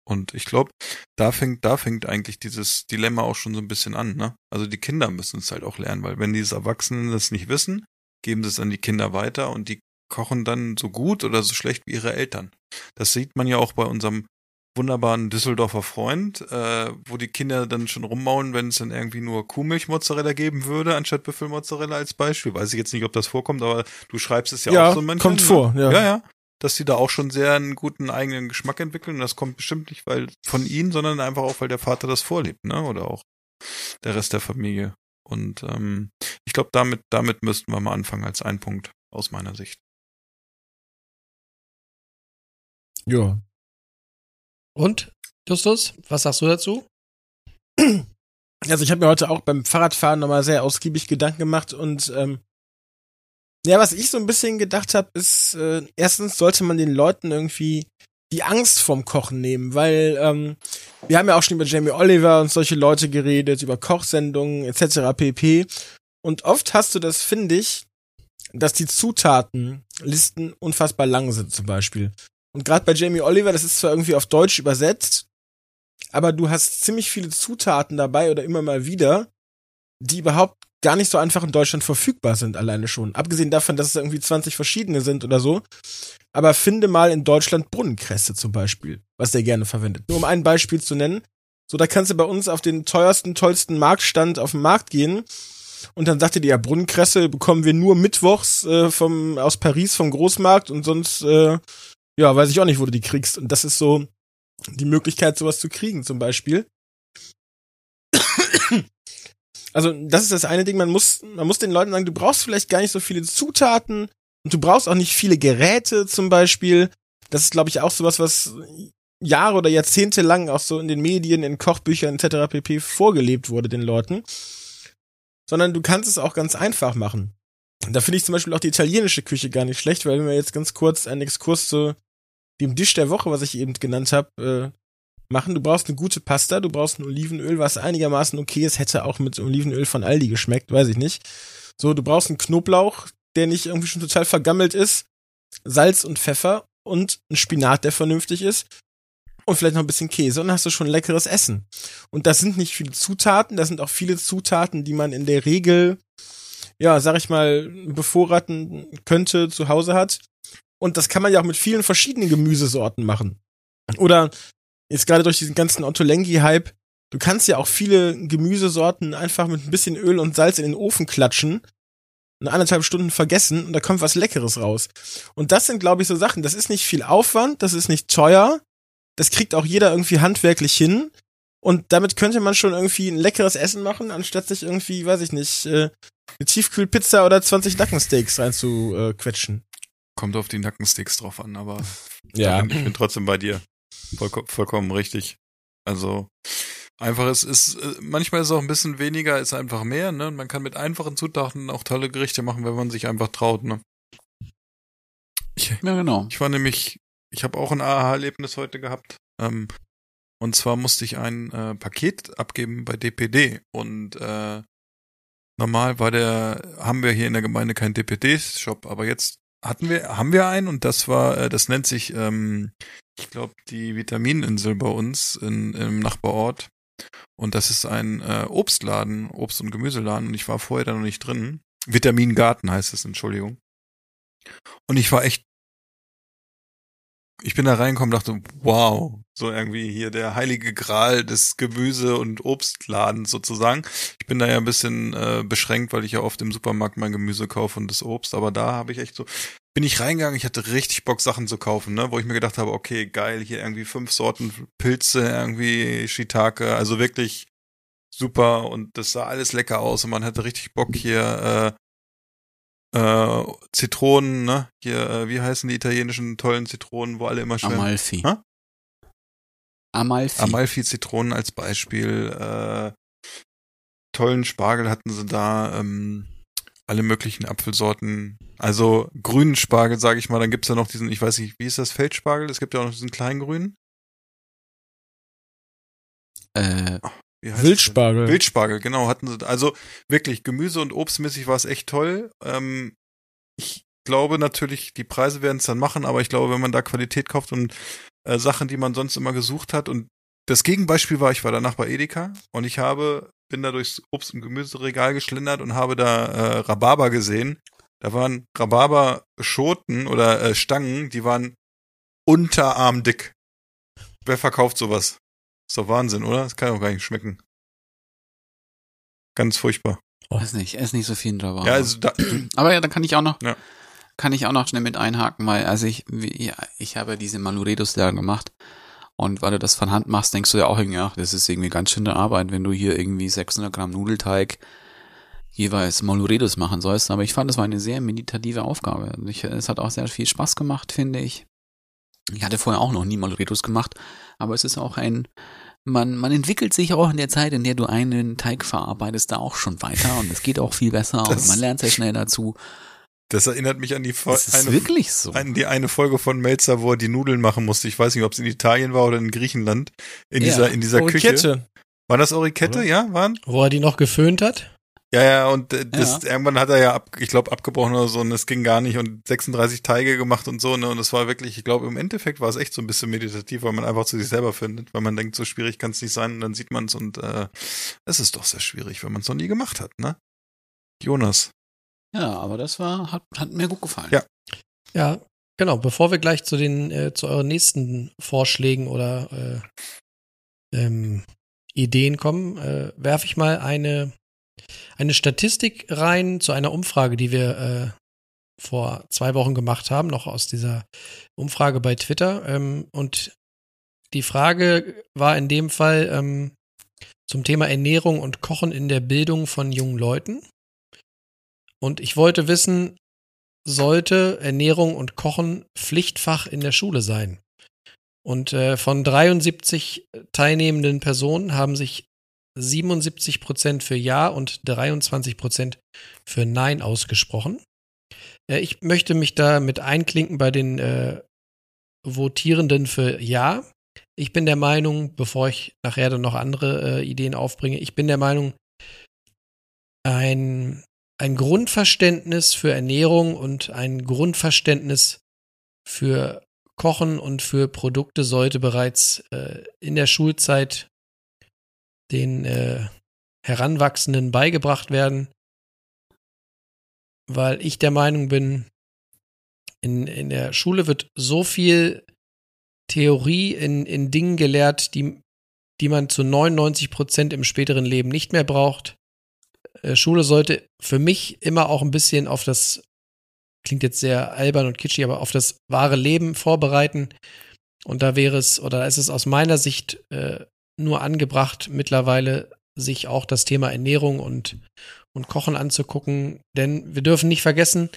Und ich glaube, da fängt, da fängt eigentlich dieses Dilemma auch schon so ein bisschen an, ne? Also die Kinder müssen es halt auch lernen, weil wenn diese Erwachsenen das nicht wissen, geben sie es an die Kinder weiter und die kochen dann so gut oder so schlecht wie ihre Eltern. Das sieht man ja auch bei unserem wunderbaren Düsseldorfer Freund, äh, wo die Kinder dann schon rummaulen, wenn es dann irgendwie nur Kuhmilchmozzarella geben würde, anstatt Büffelmozzarella als Beispiel. Weiß ich jetzt nicht, ob das vorkommt, aber du schreibst es ja, Ja, auch so manchmal. kommt vor, ja. ja. Ja, Dass die da auch schon sehr einen guten eigenen Geschmack entwickeln. Und das kommt bestimmt nicht weil von ihnen, sondern einfach auch, weil der Vater das vorlebt, ne? Oder auch der Rest der Familie. Und ähm, ich glaube, damit, damit müssten wir mal anfangen als ein Punkt aus meiner Sicht. Ja. Und, Justus, was sagst du dazu? Also ich habe mir heute auch beim Fahrradfahren nochmal sehr ausgiebig Gedanken gemacht und ähm, ja, was ich so ein bisschen gedacht habe, ist, äh, erstens sollte man den Leuten irgendwie die Angst vom Kochen nehmen, weil ähm, wir haben ja auch schon über Jamie Oliver und solche Leute geredet, über Kochsendungen etc. pp. Und oft hast du das, finde ich, dass die Zutatenlisten unfassbar lang sind zum Beispiel. Und gerade bei Jamie Oliver, das ist zwar irgendwie auf Deutsch übersetzt, aber du hast ziemlich viele Zutaten dabei oder immer mal wieder, die überhaupt gar nicht so einfach in Deutschland verfügbar sind, alleine schon. Abgesehen davon, dass es irgendwie 20 verschiedene sind oder so. Aber finde mal in Deutschland Brunnenkresse zum Beispiel, was der gerne verwendet. Nur um ein Beispiel zu nennen. So, da kannst du bei uns auf den teuersten, tollsten Marktstand auf den Markt gehen. Und dann sagte die ja, Brunnenkresse bekommen wir nur mittwochs äh, vom, aus Paris vom Großmarkt und sonst, äh, ja, weiß ich auch nicht, wo du die kriegst. Und das ist so die Möglichkeit, sowas zu kriegen, zum Beispiel. Also, das ist das eine Ding, man muss, man muss den Leuten sagen, du brauchst vielleicht gar nicht so viele Zutaten und du brauchst auch nicht viele Geräte zum Beispiel. Das ist, glaube ich, auch sowas, was Jahre oder Jahrzehnte lang auch so in den Medien, in Kochbüchern etc. pp. vorgelebt wurde den Leuten. Sondern du kannst es auch ganz einfach machen. Da finde ich zum Beispiel auch die italienische Küche gar nicht schlecht, weil wenn wir jetzt ganz kurz einen Exkurs zu dem Dish der Woche, was ich eben genannt habe, äh, machen. Du brauchst eine gute Pasta, du brauchst ein Olivenöl, was einigermaßen okay ist, hätte auch mit Olivenöl von Aldi geschmeckt, weiß ich nicht. So, du brauchst einen Knoblauch, der nicht irgendwie schon total vergammelt ist, Salz und Pfeffer und ein Spinat, der vernünftig ist und vielleicht noch ein bisschen Käse und dann hast du schon leckeres Essen. Und das sind nicht viele Zutaten, das sind auch viele Zutaten, die man in der Regel, ja, sag ich mal, bevorraten könnte, zu Hause hat. Und das kann man ja auch mit vielen verschiedenen Gemüsesorten machen. Oder jetzt gerade durch diesen ganzen Ottolenghi-Hype, du kannst ja auch viele Gemüsesorten einfach mit ein bisschen Öl und Salz in den Ofen klatschen, eine anderthalb Stunden vergessen und da kommt was Leckeres raus. Und das sind, glaube ich, so Sachen. Das ist nicht viel Aufwand, das ist nicht teuer, das kriegt auch jeder irgendwie handwerklich hin. Und damit könnte man schon irgendwie ein leckeres Essen machen, anstatt sich irgendwie, weiß ich nicht, äh, eine Tiefkühlpizza oder 20 Nackensteaks reinzuquetschen. Kommt auf die Nackensteaks drauf an, aber Ja. ich bin, trotzdem bei dir. Vollko vollkommen richtig. Also einfach es ist äh, manchmal ist es auch ein bisschen weniger ist einfach mehr, ne? Und Man kann mit einfachen Zutaten auch tolle Gerichte machen, wenn man sich einfach traut, ne? Ich, Ja, genau. ich war nämlich, ich habe auch ein Aha-Erlebnis heute gehabt. Ähm, und zwar musste ich ein äh, Paket abgeben bei DPD und äh, normal war der, haben wir hier in der Gemeinde keinen DPD-Shop, aber jetzt hatten wir, haben wir einen und das war, äh, das nennt sich, ähm, ich glaube, die Vitamininsel bei uns in, im Nachbarort. Und das ist ein äh, Obstladen, Obst- und Gemüseladen. Und ich war vorher da noch nicht drin. Vitamingarten heißt es, Entschuldigung. Und ich war echt. Ich bin da reingekommen, dachte, wow, so irgendwie hier der heilige Gral des Gemüse- und Obstladens sozusagen. Ich bin da ja ein bisschen äh, beschränkt, weil ich ja oft im Supermarkt mein Gemüse kaufe und das Obst, aber da habe ich echt so, bin ich reingegangen, ich hatte richtig Bock, Sachen zu kaufen, ne, wo ich mir gedacht habe, okay, geil, hier irgendwie fünf Sorten Pilze, irgendwie Shiitake, also wirklich super und das sah alles lecker aus und man hatte richtig Bock hier äh, Zitronen, ne, hier, äh, wie heißen die italienischen tollen Zitronen, wo alle immer schwimmen? Amalfi. Hä? Amalfi. Amalfi-Zitronen als Beispiel, äh, tollen Spargel hatten sie da, ähm, alle möglichen Apfelsorten, also grünen Spargel, sage ich mal, dann gibt's ja noch diesen, ich weiß nicht, wie ist das, Feldspargel? Es gibt ja auch noch diesen kleinen grünen. äh, Wildspargel. das? Wildspargel, genau, hatten sie. Also wirklich, Gemüse- und Obstmäßig war es echt toll. Ähm, ich glaube natürlich, die Preise werden es dann machen, aber ich glaube, wenn man da Qualität kauft und äh, Sachen, die man sonst immer gesucht hat und das Gegenbeispiel war, ich war danach bei Edeka und ich habe, bin da durchs Obst- und Gemüseregal geschlendert und habe da äh, Rhabarber gesehen. Da waren Rhabarber-Schoten oder äh, Stangen, die waren unterarmdick. Wer verkauft sowas? Ist doch Wahnsinn, oder? Das kann doch gar nicht schmecken. Ganz furchtbar. weiß nicht, ess nicht so viel drüber. Ja, also da, Aber ja, da kann ich auch noch, Ja. kann ich auch noch schnell mit einhaken, weil, also ich, ja, ich habe diese Maluredos da gemacht. Und weil du das von Hand machst, denkst du ja auch irgendwie, ach, das ist irgendwie ganz schöne Arbeit, wenn du hier irgendwie 600 Gramm Nudelteig jeweils Maluredos machen sollst. Aber ich fand, es war eine sehr meditative Aufgabe. Ich, es hat auch sehr viel Spaß gemacht, finde ich. Ich hatte vorher auch noch nie Maluredos gemacht, aber es ist auch ein, man, man entwickelt sich auch in der Zeit, in der du einen Teig verarbeitest, da auch schon weiter und es geht auch viel besser und Das- man lernt sehr schnell dazu. Das erinnert mich an die, Fo- eine, wirklich so. an die eine Folge von Melzer, wo er die Nudeln machen musste. Ich weiß nicht, ob es in Italien war oder in Griechenland. In Ja. dieser, in dieser Küche. Orikette. War das Orikette? Oder? Ja, waren? Wo er die noch geföhnt hat? Ja, ja, und äh, das, irgendwann hat er ja, ab, ich glaube, abgebrochen oder so und es ging gar nicht und 36 Teige gemacht und so, ne, und es war wirklich, ich glaube, im Endeffekt war es echt so ein bisschen meditativ, weil man einfach zu sich selber findet, weil man denkt, so schwierig kann es nicht sein und dann sieht man es und äh, es ist doch sehr schwierig, wenn man es noch nie gemacht hat, ne? Jonas. Ja, aber das war, hat, hat mir gut gefallen. Ja. Ja, genau. Bevor wir gleich zu den, äh, zu euren nächsten Vorschlägen oder äh, ähm, Ideen kommen, äh, werfe ich mal eine, eine Statistik rein zu einer Umfrage, die wir äh, vor zwei Wochen gemacht haben, noch aus dieser Umfrage bei Twitter. Ähm, und die Frage war in dem Fall ähm, zum Thema Ernährung und Kochen in der Bildung von jungen Leuten. Und ich wollte wissen, sollte Ernährung und Kochen Pflichtfach in der Schule sein. Und äh, von 73 teilnehmenden Personen haben sich 77 Prozent für Ja und 23 Prozent für Nein ausgesprochen. Äh, ich möchte mich da mit einklinken bei den äh, Votierenden für Ja. Ich bin der Meinung, bevor ich nachher dann noch andere äh, Ideen aufbringe, ich bin der Meinung, ein ein Grundverständnis für Ernährung und ein Grundverständnis für Kochen und für Produkte sollte bereits äh, in der Schulzeit den äh, Heranwachsenden beigebracht werden, weil ich der Meinung bin, in, in der Schule wird so viel Theorie in, in Dingen gelehrt, die, die man zu 99 Prozent im späteren Leben nicht mehr braucht äh, Schule sollte für mich immer auch ein bisschen auf das, klingt jetzt sehr albern und kitschig, aber auf das wahre Leben vorbereiten. Und da wäre es, oder da ist es aus meiner Sicht äh, nur angebracht, mittlerweile sich auch das Thema Ernährung und, und Kochen anzugucken. Denn wir dürfen nicht vergessen,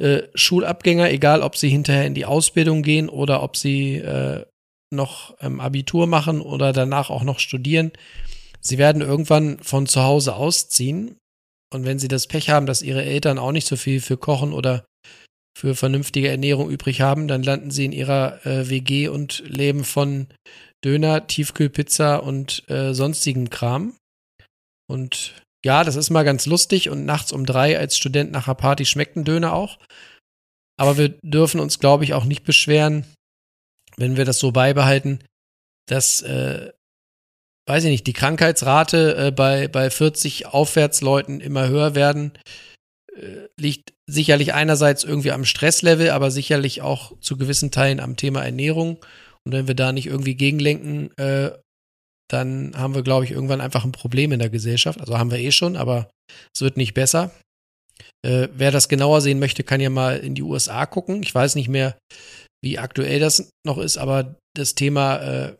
äh, Schulabgänger, egal ob sie hinterher in die Ausbildung gehen oder ob sie äh, noch ähm, Abitur machen oder danach auch noch studieren, sie werden irgendwann von zu Hause ausziehen. Und wenn sie das Pech haben, dass ihre Eltern auch nicht so viel für Kochen oder für vernünftige Ernährung übrig haben, dann landen sie in ihrer äh, WG und leben von Döner, Tiefkühlpizza und äh, sonstigem Kram. Und ja, das ist mal ganz lustig und nachts um drei als Student nach einer Party schmeckt ein Döner auch. Aber wir dürfen uns, glaube ich, auch nicht beschweren, wenn wir das so beibehalten, dass äh, weiß ich nicht, die Krankheitsrate äh, bei, bei 40 Aufwärtsleuten immer höher werden, äh, liegt sicherlich einerseits irgendwie am Stresslevel, aber sicherlich auch zu gewissen Teilen am Thema Ernährung. Und wenn wir da nicht irgendwie gegenlenken, äh, dann haben wir, glaube ich, irgendwann einfach ein Problem in der Gesellschaft. Also haben wir eh schon, aber es wird nicht besser. Äh, wer das genauer sehen möchte, kann ja mal in die USA gucken. Ich weiß nicht mehr, wie aktuell das noch ist, aber das Thema äh,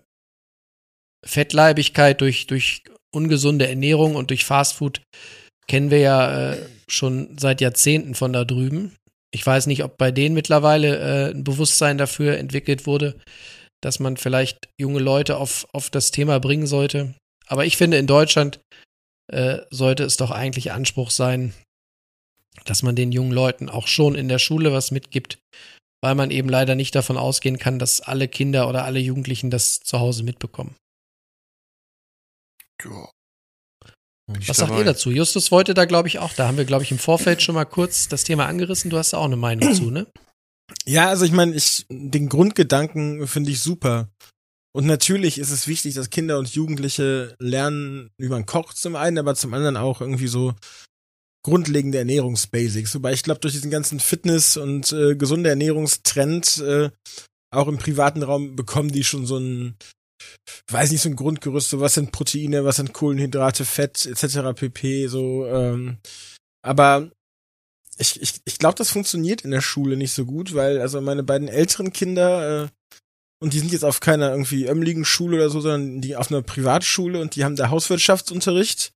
Fettleibigkeit durch, durch ungesunde Ernährung und durch Fastfood kennen wir ja äh, schon seit Jahrzehnten von da drüben. Ich weiß nicht, ob bei denen mittlerweile äh, ein Bewusstsein dafür entwickelt wurde, dass man vielleicht junge Leute auf, auf das Thema bringen sollte. Aber ich finde, in Deutschland äh, sollte es doch eigentlich Anspruch sein, dass man den jungen Leuten auch schon in der Schule was mitgibt, weil man eben leider nicht davon ausgehen kann, dass alle Kinder oder alle Jugendlichen das zu Hause mitbekommen. Ja. Was sagt ihr dazu? Justus wollte da, glaube ich, auch, da haben wir, glaube ich, im Vorfeld schon mal kurz das Thema angerissen. Du hast da auch eine Meinung zu, ne? Ja, also ich meine, ich den Grundgedanken finde ich super. Und natürlich ist es wichtig, dass Kinder und Jugendliche lernen, wie man kocht zum einen, aber zum anderen auch irgendwie so grundlegende Ernährungsbasics. Wobei ich glaube, durch diesen ganzen Fitness- und äh, gesunde Ernährungstrend äh, auch im privaten Raum bekommen die schon so ein, weiß nicht, so ein Grundgerüst, so was sind Proteine, was sind Kohlenhydrate, Fett etc. pp. So, ähm, aber ich, ich, ich glaube, das funktioniert in der Schule nicht so gut, weil also meine beiden älteren Kinder, äh, und die sind jetzt auf keiner irgendwie ömmligen Schule oder so, sondern die auf einer Privatschule und die haben da Hauswirtschaftsunterricht.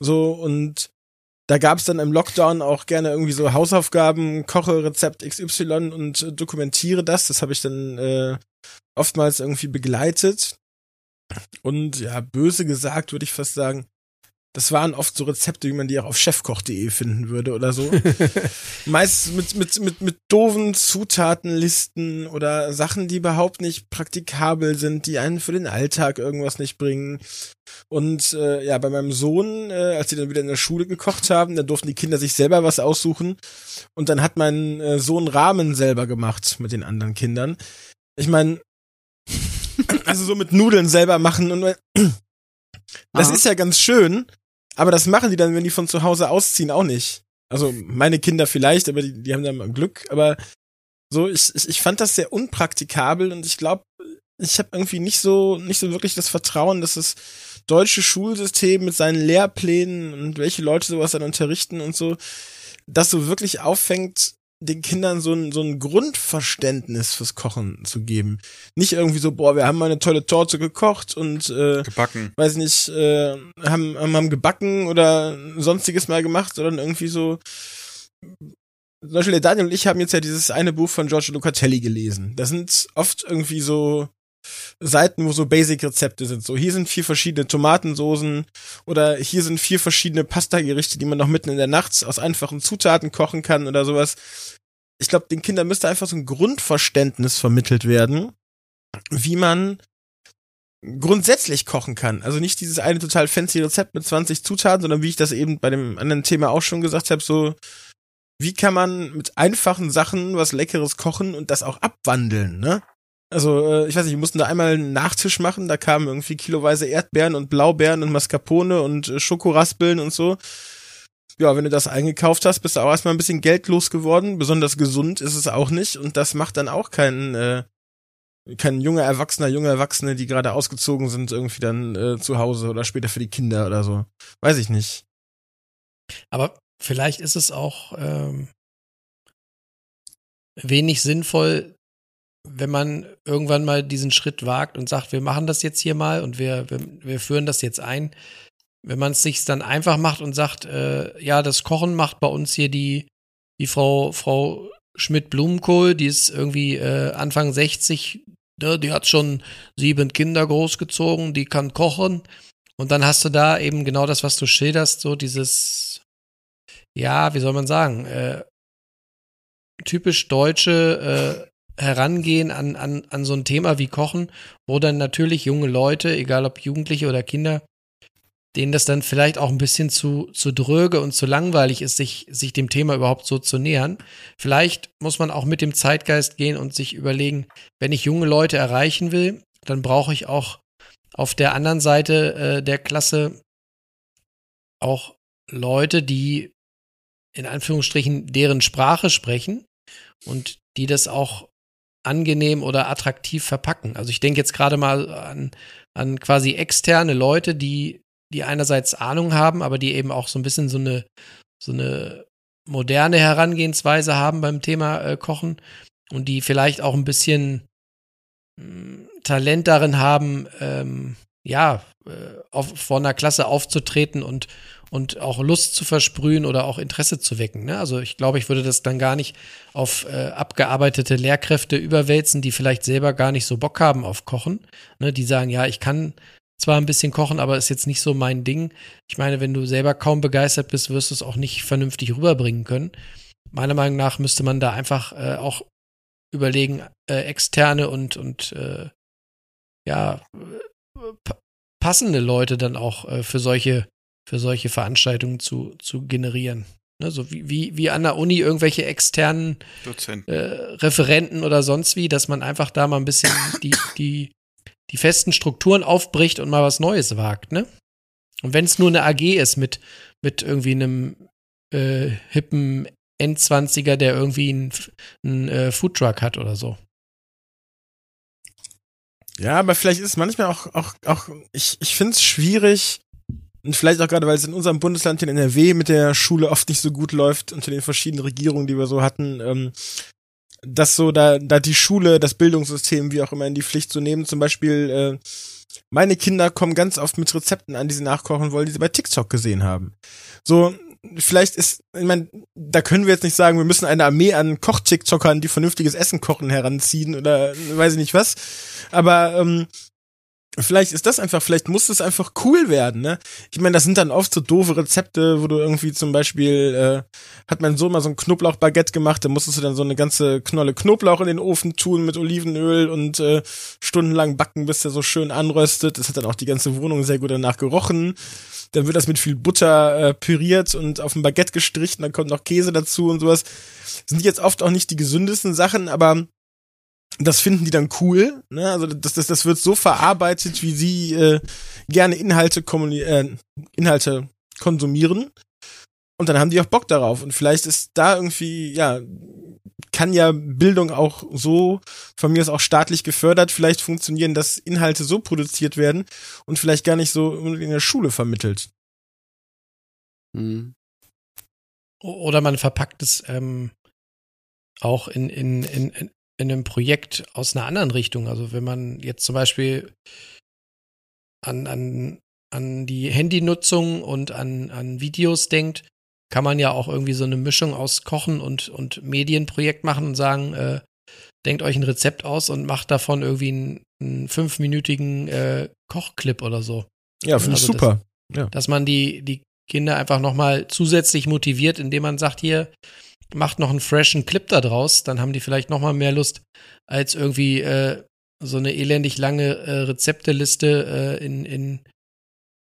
So, und da gab es dann im Lockdown auch gerne irgendwie so Hausaufgaben, koche Rezept XY und äh, dokumentiere das. Das habe ich dann äh, oftmals irgendwie begleitet. Und ja, böse gesagt würde ich fast sagen, das waren oft so Rezepte, wie man die auch auf chefkoch.de finden würde oder so. Meist mit, mit, mit, mit doofen Zutatenlisten oder Sachen, die überhaupt nicht praktikabel sind, die einen für den Alltag irgendwas nicht bringen. Und äh, ja, bei meinem Sohn, äh, als sie dann wieder in der Schule gekocht haben, da durften die Kinder sich selber was aussuchen. Und dann hat mein äh, Sohn Rahmen selber gemacht mit den anderen Kindern. Ich meine, also so mit Nudeln selber machen und das Aha. ist ja ganz schön, aber das machen die dann, wenn die von zu Hause ausziehen, auch nicht. Also meine Kinder vielleicht, aber die, die haben dann Glück. Aber so, ich, ich, ich fand das sehr unpraktikabel und ich glaube, ich habe irgendwie nicht so nicht so wirklich das Vertrauen, dass das deutsche Schulsystem mit seinen Lehrplänen und welche Leute sowas dann unterrichten und so, das so wirklich auffängt, den Kindern so ein, so ein Grundverständnis fürs Kochen zu geben. Nicht irgendwie so, boah, wir haben mal eine tolle Torte gekocht und äh, Gebacken. weiß nicht, äh, haben, haben, gebacken oder sonstiges mal gemacht, sondern irgendwie so. Zum Beispiel der Daniel und ich haben jetzt ja dieses eine Buch von Giorgio Lucatelli gelesen. Da sind oft irgendwie so Seiten, wo so Basic-Rezepte sind. So, hier sind vier verschiedene Tomatensoßen oder hier sind vier verschiedene Pasta-Gerichte, die man noch mitten in der Nacht aus einfachen Zutaten kochen kann oder sowas. Ich glaube, den Kindern müsste einfach so ein Grundverständnis vermittelt werden, wie man grundsätzlich kochen kann. Also nicht dieses eine total fancy Rezept mit 20 Zutaten, sondern wie ich das eben bei dem anderen Thema auch schon gesagt habe, so wie kann man mit einfachen Sachen was Leckeres kochen und das auch abwandeln, ne? Also, äh, ich weiß nicht, wir mussten da einmal einen Nachtisch machen, da kamen irgendwie kiloweise Erdbeeren und Blaubeeren und Mascarpone und äh, Schokoraspeln und so. Ja, wenn du das eingekauft hast, bist du auch erstmal ein bisschen geldlos geworden. Besonders gesund ist es auch nicht und das macht dann auch keinen, äh, kein junger Erwachsener, junge Erwachsene, die gerade ausgezogen sind, irgendwie dann äh, zu Hause oder später für die Kinder oder so. Weiß ich nicht. Aber vielleicht ist es auch ähm, wenig sinnvoll, wenn man irgendwann mal diesen Schritt wagt und sagt, wir machen das jetzt hier mal und wir, wir, wir führen das jetzt ein. Wenn man es sich dann einfach macht und sagt, äh, ja, das Kochen macht bei uns hier die, die Frau, Frau Schmidt-Blumenkohl, die ist irgendwie äh, Anfang 60, ne, die hat schon sieben Kinder großgezogen, die kann kochen. Und dann hast du da eben genau das, was du schilderst, so dieses, ja, wie soll man sagen, äh, typisch deutsche äh, Herangehen an, an, an so ein Thema wie Kochen, wo dann natürlich junge Leute, egal ob Jugendliche oder Kinder, denen das dann vielleicht auch ein bisschen zu, zu dröge und zu langweilig ist, sich, sich dem Thema überhaupt so zu nähern. Vielleicht muss man auch mit dem Zeitgeist gehen und sich überlegen, wenn ich junge Leute erreichen will, dann brauche ich auch auf der anderen Seite äh, der Klasse auch Leute, die in Anführungsstrichen deren Sprache sprechen und die das auch angenehm oder attraktiv verpacken. Also ich denke jetzt gerade mal an, an quasi externe Leute, die, die einerseits Ahnung haben, aber die eben auch so ein bisschen so eine, so eine moderne Herangehensweise haben beim Thema äh, Kochen und die vielleicht auch ein bisschen mh, Talent darin haben, ähm, ja, äh, auf, vor einer Klasse aufzutreten und, und auch Lust zu versprühen oder auch Interesse zu wecken. Ne? Also ich glaube, ich würde das dann gar nicht auf äh, abgearbeitete Lehrkräfte überwälzen, die vielleicht selber gar nicht so Bock haben auf Kochen. Ne? Die sagen, ja, ich kann zwar ein bisschen kochen, aber ist jetzt nicht so mein Ding. Ich meine, wenn du selber kaum begeistert bist, wirst du es auch nicht vernünftig rüberbringen können. Meiner Meinung nach müsste man da einfach äh, auch überlegen, äh, externe und, und äh, ja, pa passende Leute dann auch äh, für solche, für solche Veranstaltungen zu, zu generieren. Ne, so wie, wie, wie an der Uni irgendwelche externen äh, Referenten oder sonst wie, dass man einfach da mal ein bisschen die, die, die festen Strukturen aufbricht und mal was Neues wagt, ne? Und wenn es nur eine AG ist mit, mit irgendwie einem äh, hippen Endzwanziger, der irgendwie einen, einen äh, Foodtruck hat oder so. Ja, aber vielleicht ist es manchmal auch, auch, auch ich, ich finde es schwierig, und vielleicht auch gerade, weil es in unserem Bundesland in NRW mit der Schule oft nicht so gut läuft, unter den verschiedenen Regierungen, die wir so hatten, ähm, dass so da, da die Schule, das Bildungssystem, wie auch immer, in die Pflicht zu nehmen. Zum Beispiel, äh, meine Kinder kommen ganz oft mit Rezepten an, die sie nachkochen wollen, die sie bei TikTok gesehen haben. So, vielleicht ist, ich meine, da können wir jetzt nicht sagen, wir müssen eine Armee an Koch-TikTokern, die vernünftiges Essen kochen, heranziehen oder weiß ich nicht was. Aber ähm, vielleicht ist das einfach, vielleicht muss es einfach cool werden, ne? Ich meine, das sind dann oft so doofe Rezepte, wo du irgendwie zum Beispiel, äh, hat mein Sohn mal so ein Knoblauchbaguette gemacht, da musstest du dann so eine ganze Knolle Knoblauch in den Ofen tun mit Olivenöl und äh, stundenlang backen, bis der so schön anröstet. Das hat dann auch die ganze Wohnung sehr gut danach gerochen. Dann wird das mit viel Butter äh, püriert und auf ein Baguette gestrichen, dann kommt noch Käse dazu und sowas. Sind jetzt oft auch nicht die gesündesten Sachen, aber das finden die dann cool. Ne? Also das, das, das wird so verarbeitet, wie sie äh, gerne Inhalte, kommuni äh, Inhalte konsumieren. Und dann haben die auch Bock darauf. Und vielleicht ist da irgendwie, ja, kann ja Bildung auch so, von mir ist auch staatlich gefördert, vielleicht funktionieren, dass Inhalte so produziert werden und vielleicht gar nicht so in der Schule vermittelt. Hm. Oder man verpackt es ähm, auch in, in, in, in in einem Projekt aus einer anderen Richtung. Also wenn man jetzt zum Beispiel an, an, an die Handynutzung und an, an Videos denkt, kann man ja auch irgendwie so eine Mischung aus Kochen und, und Medienprojekt machen und sagen, äh, denkt euch ein Rezept aus und macht davon irgendwie einen, einen fünfminütigen äh, Kochclip oder so. Ja, finde ich Also super. ja. Dass man die, die Kinder einfach nochmal zusätzlich motiviert, indem man sagt, hier, macht noch einen freshen Clip da draus, dann haben die vielleicht nochmal mehr Lust, als irgendwie äh, so eine elendig lange äh, Rezepteliste äh, in, in,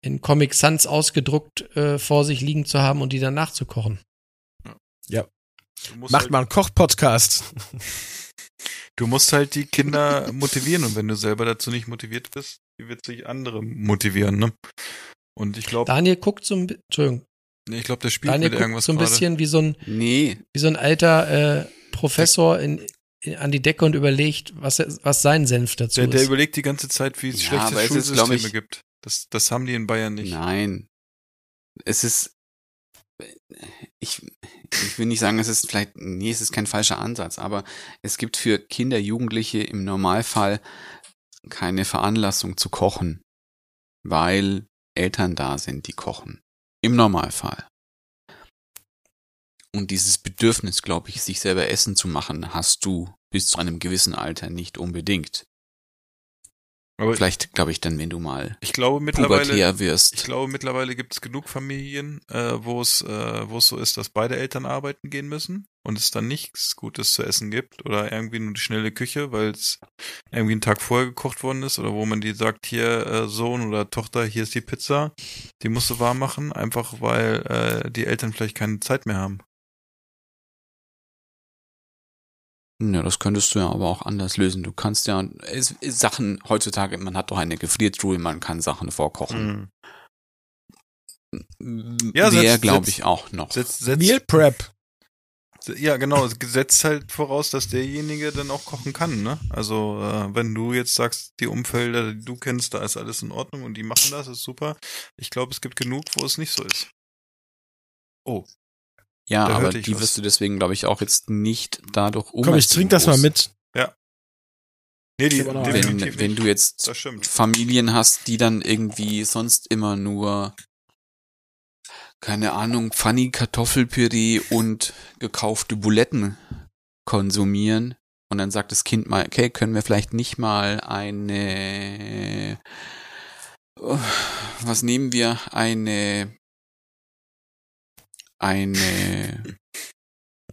in Comic Sans ausgedruckt äh, vor sich liegen zu haben und die dann nachzukochen. Musst, Macht halt, mal einen Koch-Podcast. du musst halt die Kinder motivieren und wenn du selber dazu nicht motiviert bist, wie wird sich andere motivieren, ne? Und ich glaube, Daniel guckt so ein bi- Entschuldigung, nee, ich glaube, der spielt Daniel mit guckt irgendwas so ein bisschen wie so ein, Nee, wie so ein alter äh, Professor in, in, an die Decke und überlegt, was, was sein Senf dazu Der, der ist. überlegt die ganze Zeit, wie es Ja, schlechte es ist, Schulsysteme ich- gibt. Das, das haben die in Bayern nicht. nein. Es ist, ich, ich will nicht sagen, es ist vielleicht, nee, es ist kein falscher Ansatz, aber es gibt für Kinder, Jugendliche im Normalfall keine Veranlassung zu kochen, weil Eltern da sind, die kochen. Im Normalfall. Und dieses Bedürfnis, glaube ich, sich selber Essen zu machen, hast du bis zu einem gewissen Alter nicht unbedingt. Aber Vielleicht, glaube ich, dann, wenn du mal ich glaube mittlerweile, wirst. ich glaube mittlerweile gibt es genug Familien, äh, wo es, äh, wo es so ist, dass beide Eltern arbeiten gehen müssen und es dann nichts Gutes zu essen gibt oder irgendwie nur die schnelle Küche, weil es irgendwie einen Tag vorher gekocht worden ist oder wo man die sagt, hier äh, Sohn oder Tochter, hier ist die Pizza, die musst du warm machen, einfach weil äh, die Eltern vielleicht keine Zeit mehr haben. Ja, das könntest du ja aber auch anders lösen. Du kannst ja es, es, Sachen heutzutage, man hat doch eine Gefriertruhe, man kann Sachen vorkochen. Ja, Wäre, glaube ich, auch noch. Setz, setz, Meal Prep. Ja, genau. Es setzt halt voraus, dass derjenige dann auch kochen kann, ne? Also, äh, wenn du jetzt sagst, die Umfelder, die du kennst, da ist alles in Ordnung und die machen das, ist super. Ich glaube, es gibt genug, wo es nicht so ist. Oh. ja, aber die was. wirst du deswegen, glaube ich, auch jetzt nicht dadurch um. Komm, ich trink das mal mit. Nee, die. Wenn, definitiv wenn du jetzt. Familien hast, die dann irgendwie sonst immer nur keine Ahnung, Pfanni Kartoffelpüree und gekaufte Buletten konsumieren und dann sagt das Kind mal, okay, können wir vielleicht nicht mal eine oh, was nehmen wir? Eine eine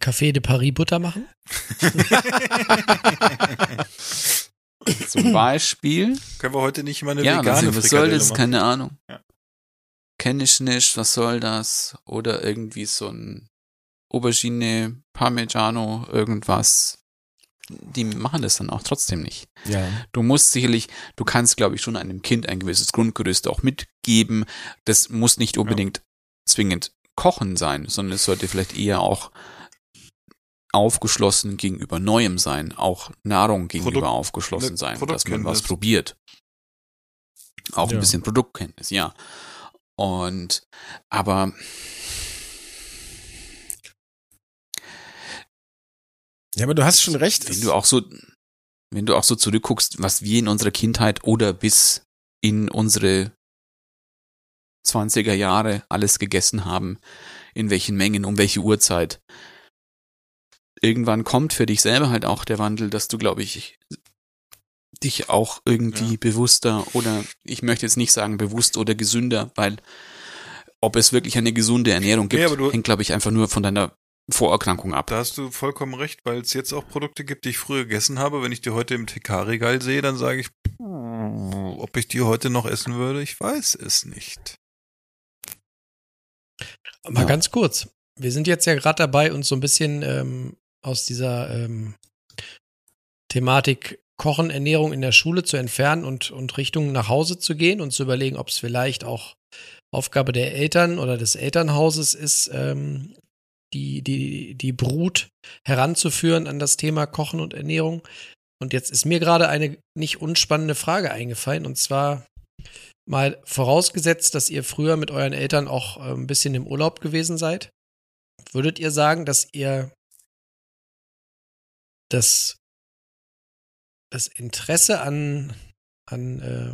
Café de Paris Butter machen? zum Beispiel Können wir heute nicht mal eine ja, vegane also, was soll das? machen? Keine Ahnung. Ja. Kenn ich nicht, was soll das? Oder irgendwie so ein Aubergine, Parmigiano, irgendwas. Die machen das dann auch trotzdem nicht. Ja. Du musst sicherlich, du kannst, glaube ich, schon einem Kind ein gewisses Grundgerüst auch mitgeben. Das muss nicht unbedingt zwingend Kochen sein, sondern es sollte vielleicht eher auch aufgeschlossen gegenüber Neuem sein, auch Nahrung gegenüber Produkt- aufgeschlossen eine sein, dass man was probiert. Auch Ja. ein bisschen Produktkenntnis, ja. Und, aber Ja, aber du hast schon recht. wenn du auch so, wenn du auch so zurückguckst, was wir in unserer Kindheit oder bis in unsere 20er Jahre alles gegessen haben, in welchen Mengen, um welche Uhrzeit. Irgendwann kommt für dich selber halt auch der Wandel, dass du, glaube ich, dich auch irgendwie Ja. bewusster oder ich möchte jetzt nicht sagen bewusst oder gesünder, weil ob es wirklich eine gesunde Ernährung gibt, Nee, hängt, glaube ich, einfach nur von deiner Vorerkrankung ab. Da hast du vollkommen recht, weil es jetzt auch Produkte gibt, die ich früher gegessen habe. Wenn ich die heute im TK-Regal sehe, dann sage ich, ob ich die heute noch essen würde, ich weiß es nicht. Mal Ja. ganz kurz. Wir sind jetzt ja gerade dabei, uns so ein bisschen ähm, aus dieser ähm, Thematik Kochen, Ernährung in der Schule zu entfernen und, und Richtung nach Hause zu gehen und zu überlegen, ob es vielleicht auch Aufgabe der Eltern oder des Elternhauses ist, ähm, die, die, die Brut heranzuführen an das Thema Kochen und Ernährung. Und jetzt ist mir gerade eine nicht unspannende Frage eingefallen, und zwar mal vorausgesetzt, dass ihr früher mit euren Eltern auch äh, ein bisschen im Urlaub gewesen seid. Würdet ihr sagen, dass ihr das, das Interesse an, an äh,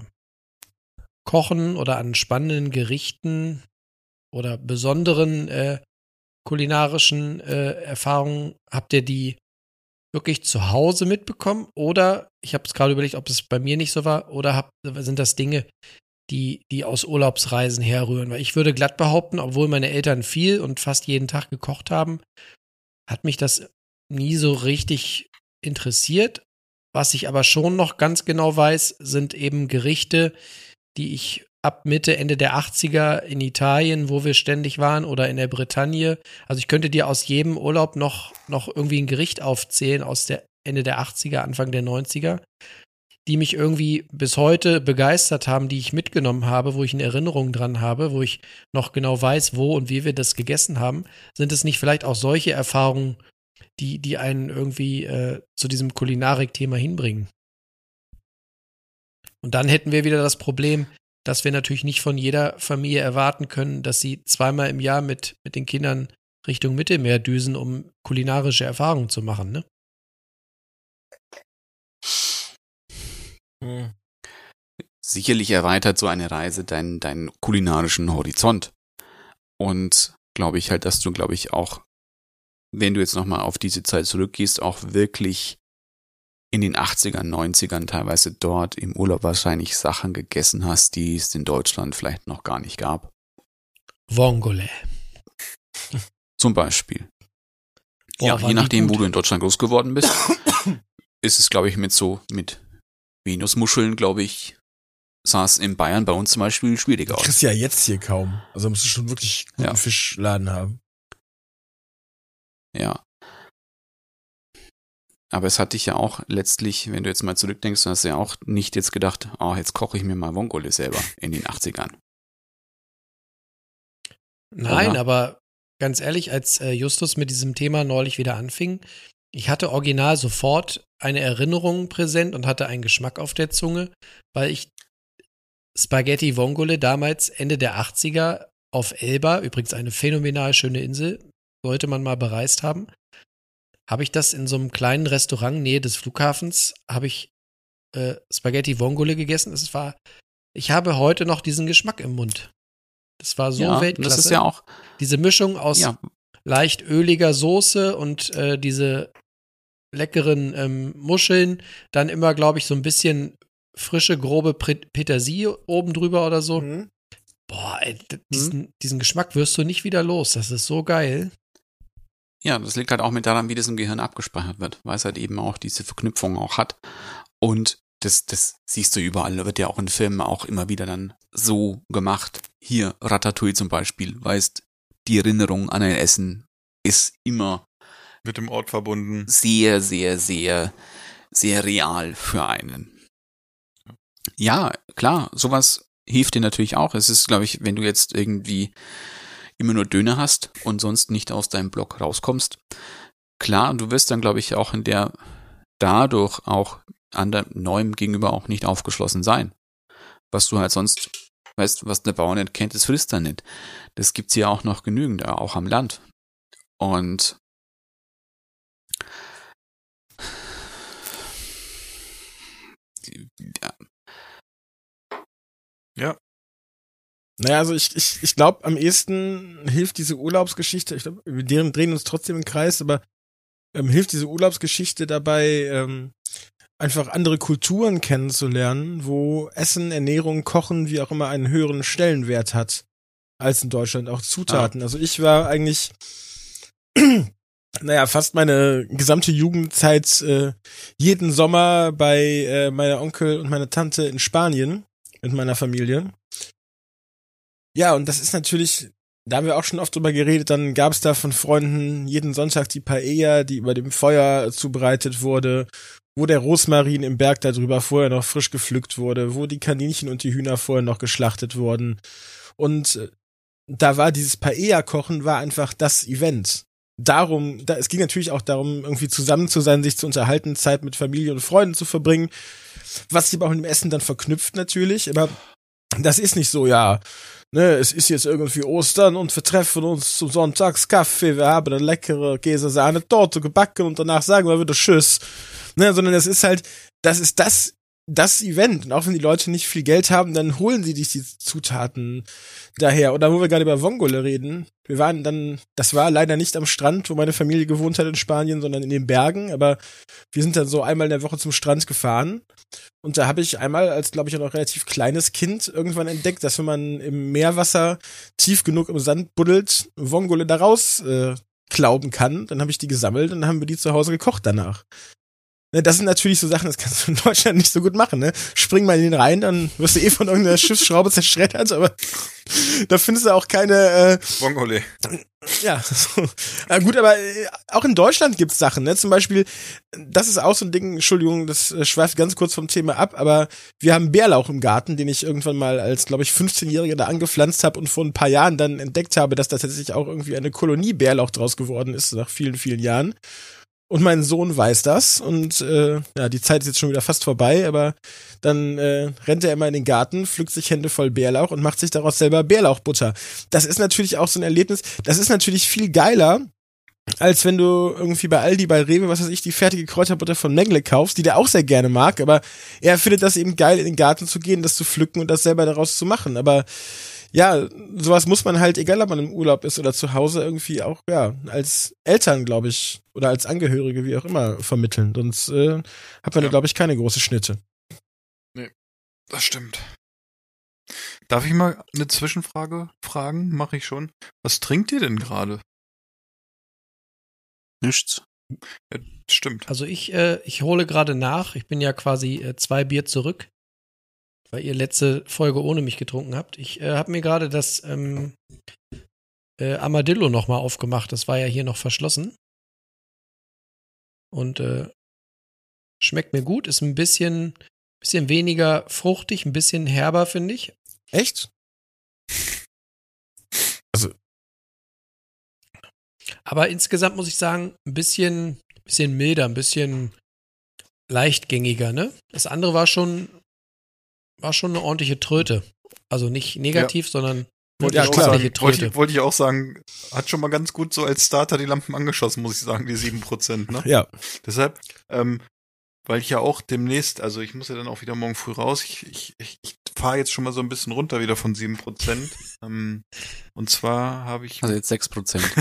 Kochen oder an spannenden Gerichten oder besonderen äh, kulinarischen äh, Erfahrungen, habt ihr die wirklich zu Hause mitbekommen? Oder, ich habe es gerade überlegt, ob es bei mir nicht so war, oder habt, sind das Dinge, die, die aus Urlaubsreisen herrühren? Weil ich würde glatt behaupten, obwohl meine Eltern viel und fast jeden Tag gekocht haben, hat mich das nie so richtig interessiert. Was ich aber schon noch ganz genau weiß, sind eben Gerichte, die ich ab Mitte, Ende der 80er in Italien, wo wir ständig waren, oder in der Bretagne. Also ich könnte dir aus jedem Urlaub noch, noch irgendwie ein Gericht aufzählen aus der Ende der 80er, Anfang der 90er, die mich irgendwie bis heute begeistert haben, die ich mitgenommen habe, wo ich eine Erinnerung dran habe, wo ich noch genau weiß, wo und wie wir das gegessen haben. Sind es nicht vielleicht auch solche Erfahrungen, die, die einen irgendwie äh, zu diesem Kulinarik-Thema hinbringen? Und dann hätten wir wieder das Problem, dass wir natürlich nicht von jeder Familie erwarten können, dass sie zweimal im Jahr mit, mit den Kindern Richtung Mittelmeer düsen, um kulinarische Erfahrungen zu machen, ne? Hm. Sicherlich erweitert so eine Reise deinen, deinen kulinarischen Horizont. Und glaube ich halt, dass du, glaube ich, auch, wenn du jetzt nochmal auf diese Zeit zurückgehst, auch wirklich in den 80ern, 90ern teilweise dort im Urlaub wahrscheinlich Sachen gegessen hast, die es in Deutschland vielleicht noch gar nicht gab. Vongole. Zum Beispiel. Boah, ja, je nachdem, wo du in Deutschland groß geworden bist, ist es, glaube ich, mit so, mit Venusmuscheln, glaube ich, sah es in Bayern bei uns zum Beispiel schwieriger Du aus. kriegst ja jetzt hier kaum. Also musst du schon wirklich guten Ja. Fischladen haben. Ja. Aber es hat dich ja auch letztlich, wenn du jetzt mal zurückdenkst, du hast ja auch nicht jetzt gedacht, oh, jetzt koche ich mir mal Vongole selber in den 80ern. Nein, Oder? aber ganz ehrlich, als äh, Justus mit diesem Thema neulich wieder anfing, ich hatte original sofort eine Erinnerung präsent und hatte einen Geschmack auf der Zunge, weil ich Spaghetti Vongole damals Ende der 80er auf Elba, übrigens eine phänomenal schöne Insel, sollte man mal bereist haben, habe ich das in so einem kleinen Restaurant nähe des Flughafens, habe ich äh, Spaghetti Vongole gegessen. Es war, ich habe heute noch diesen Geschmack im Mund. Das war so ja, und Weltklasse. das ist ja auch, Diese Mischung aus ja, leicht öliger Soße und äh, diese leckeren ähm, Muscheln, dann immer, glaube ich, so ein bisschen frische, grobe Petersilie oben drüber oder so. Mhm. Boah, ey, d- diesen, diesen Geschmack wirst du nicht wieder los. Das ist so geil. Ja, das liegt halt auch mit daran, wie das im Gehirn abgespeichert wird, weil es halt eben auch diese Verknüpfung auch hat. Und das, das siehst du überall, da wird ja auch in Filmen auch immer wieder dann so gemacht. Hier, Ratatouille zum Beispiel, weißt, die Erinnerung an ein Essen ist immer Mit dem Ort verbunden. sehr, sehr, sehr, sehr real für einen. Ja, klar, sowas hilft dir natürlich auch. Es ist, glaube ich, wenn du jetzt irgendwie immer nur Döner hast und sonst nicht aus deinem Block rauskommst, klar, du wirst dann, glaube ich, auch in der dadurch auch anderem Neuem gegenüber auch nicht aufgeschlossen sein. Was du halt sonst, weißt, was der Bauer nicht kennt, das frisst er nicht. Das gibt's hier auch noch genügend, auch am Land. Und ja, Naja, also ich, ich, ich glaube, am ehesten hilft diese Urlaubsgeschichte, ich glaube, wir deren- drehen uns trotzdem im Kreis, aber ähm, hilft diese Urlaubsgeschichte dabei, ähm, einfach andere Kulturen kennenzulernen, wo Essen, Ernährung, Kochen, wie auch immer, einen höheren Stellenwert hat als in Deutschland, auch Zutaten. Also ich war eigentlich, naja, fast meine gesamte Jugendzeit äh, jeden Sommer bei äh, meiner Onkel und meiner Tante in Spanien mit meiner Familie. Ja, und das ist natürlich, da haben wir auch schon oft drüber geredet, dann gab es da von Freunden jeden Sonntag die Paella, die über dem Feuer zubereitet wurde, wo der Rosmarin im Berg darüber vorher noch frisch gepflückt wurde, wo die Kaninchen und die Hühner vorher noch geschlachtet wurden. Und äh, da war dieses Paella-Kochen war einfach das Event. Darum, da, es ging natürlich auch darum, irgendwie zusammen zu sein, sich zu unterhalten, Zeit mit Familie und Freunden zu verbringen, was sich aber auch mit dem Essen dann verknüpft natürlich, aber das ist nicht so, ja, ne, es ist jetzt irgendwie Ostern und wir treffen uns zum Sonntagskaffee, wir haben eine leckere Käse-Sahne-Torte gebacken und danach sagen wir wieder Tschüss, ne, sondern es ist halt, das ist das das Event. Und auch wenn die Leute nicht viel Geld haben, dann holen sie sich die Zutaten daher. Oder wo wir gerade über Vongole reden. Wir waren dann, das war leider nicht am Strand, wo meine Familie gewohnt hat in Spanien, sondern in den Bergen. Aber wir sind dann so einmal in der Woche zum Strand gefahren. Und da habe ich einmal als, glaube ich, noch relativ kleines Kind irgendwann entdeckt, dass wenn man im Meerwasser tief genug im Sand buddelt, Vongole da raus äh, klauben kann. Dann habe ich die gesammelt und dann haben wir die zu Hause gekocht danach. Ne, das sind natürlich so Sachen, das kannst du in Deutschland nicht so gut machen, ne? Spring mal in den Rhein, dann wirst du eh von irgendeiner Schiffsschraube zerschreddert, aber da findest du auch keine äh, Bongole. Ja, so. äh, gut, aber äh, auch in Deutschland gibt's Sachen, ne? Zum Beispiel, das ist auch so ein Ding, Entschuldigung, das äh, schweift ganz kurz vom Thema ab, aber wir haben Bärlauch im Garten, den ich irgendwann mal als, glaube ich, 15-Jähriger da angepflanzt habe und vor ein paar Jahren dann entdeckt habe, dass da tatsächlich auch irgendwie eine Kolonie Bärlauch draus geworden ist, nach vielen, vielen Jahren. Und mein Sohn weiß das und äh, ja, die Zeit ist jetzt schon wieder fast vorbei, aber dann äh, rennt er immer in den Garten, pflückt sich Hände voll Bärlauch und macht sich daraus selber Bärlauchbutter. Das ist natürlich auch so ein Erlebnis, das ist natürlich viel geiler, als wenn du irgendwie bei Aldi, bei Rewe, was weiß ich, die fertige Kräuterbutter von Mengle kaufst, die der auch sehr gerne mag, aber er findet das eben geil, in den Garten zu gehen, das zu pflücken und das selber daraus zu machen. Aber ja, sowas muss man halt, egal ob man im Urlaub ist oder zu Hause, irgendwie auch, ja, als Eltern, glaube ich, oder als Angehörige, wie auch immer, vermitteln. Sonst äh, hat man ja. da, glaube ich, keine große Schnitte. Nee, das stimmt. Darf ich mal eine Zwischenfrage fragen? Mache ich schon. Was trinkt ihr denn gerade? Nichts. Ja, stimmt. Also ich, äh, ich hole gerade nach. Ich bin ja quasi äh, zwei Bier zurück weil ihr letzte Folge ohne mich getrunken habt. Ich äh, habe mir gerade das ähm, äh, Armadillo nochmal aufgemacht. Das war ja hier noch verschlossen. Und äh, schmeckt mir gut. Ist ein bisschen, bisschen weniger fruchtig, ein bisschen herber, finde ich. Echt? Also. Aber insgesamt muss ich sagen, ein bisschen, bisschen milder, ein bisschen leichtgängiger, ne? Das andere war schon war schon eine ordentliche Tröte. Also nicht negativ, ja. sondern wollte ja, ich klar. Wollte, wollte, ich auch sagen, hat schon mal ganz gut so als Starter die Lampen angeschossen, muss ich sagen, die sieben Prozent. Ne? Ja. Deshalb, ähm, weil ich ja auch demnächst, also ich muss ja dann auch wieder morgen früh raus, ich, ich, ich, ich fahre jetzt schon mal so ein bisschen runter wieder von sieben Prozent. ähm, und zwar habe ich. Also jetzt sechs Prozent.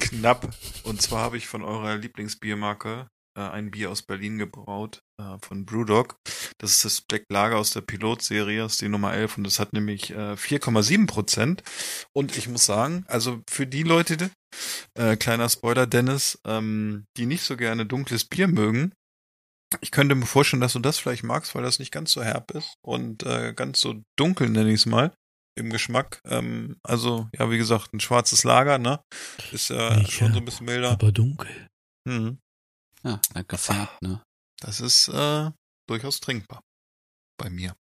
Knapp. Und zwar habe ich von eurer Lieblingsbiermarke äh, ein Bier aus Berlin gebraut, äh, von Brewdog. Das ist das Black Lager aus der Pilotserie, ist die Nummer 11 und das hat nämlich äh, 4,7 Prozent. Und ich muss sagen, also für die Leute, äh, kleiner Spoiler, Dennis, ähm, die nicht so gerne dunkles Bier mögen, ich könnte mir vorstellen, dass du das vielleicht magst, weil das nicht ganz so herb ist und äh, ganz so dunkel, nenne ich es mal, im Geschmack. Ähm, also, ja, wie gesagt, ein schwarzes Lager, ne? Ist ja äh, schon so ein bisschen milder. Aber dunkel. Mhm. Ja, gefärbt, ne? Das ist äh, durchaus trinkbar. Bei mir.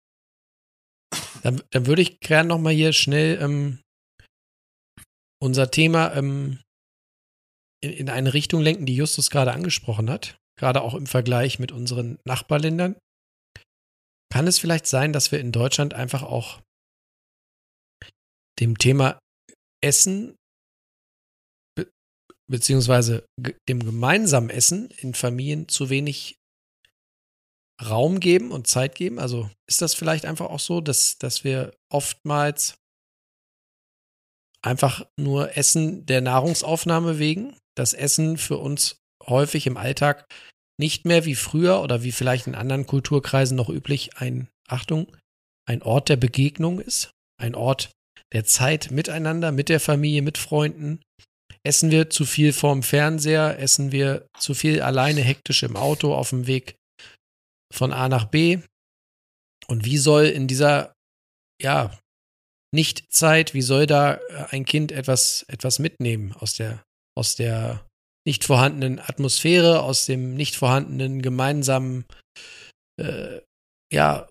Dann, dann würde ich gerne noch mal hier schnell ähm, unser Thema ähm, in, in eine Richtung lenken, die Justus gerade angesprochen hat. Gerade auch im Vergleich mit unseren Nachbarländern. Kann es vielleicht sein, dass wir in Deutschland einfach auch dem Thema Essen beziehungsweise dem gemeinsamen Essen in Familien zu wenig Raum geben und Zeit geben? Also ist das vielleicht einfach auch so, dass, dass wir oftmals einfach nur Essen der Nahrungsaufnahme wegen, das Essen für uns häufig im Alltag nicht mehr wie früher oder wie vielleicht in anderen Kulturkreisen noch üblich ein, Achtung, ein Ort der Begegnung ist, ein Ort der Zeit miteinander, mit der Familie, mit Freunden. Essen wir zu viel vorm Fernseher, essen wir zu viel alleine hektisch im Auto auf dem Weg von A nach B. Und wie soll in dieser, ja, Nicht-Zeit, wie soll da äh, ein Kind etwas, etwas mitnehmen aus der, aus der nicht vorhandenen Atmosphäre, aus dem nicht vorhandenen gemeinsamen, äh, ja,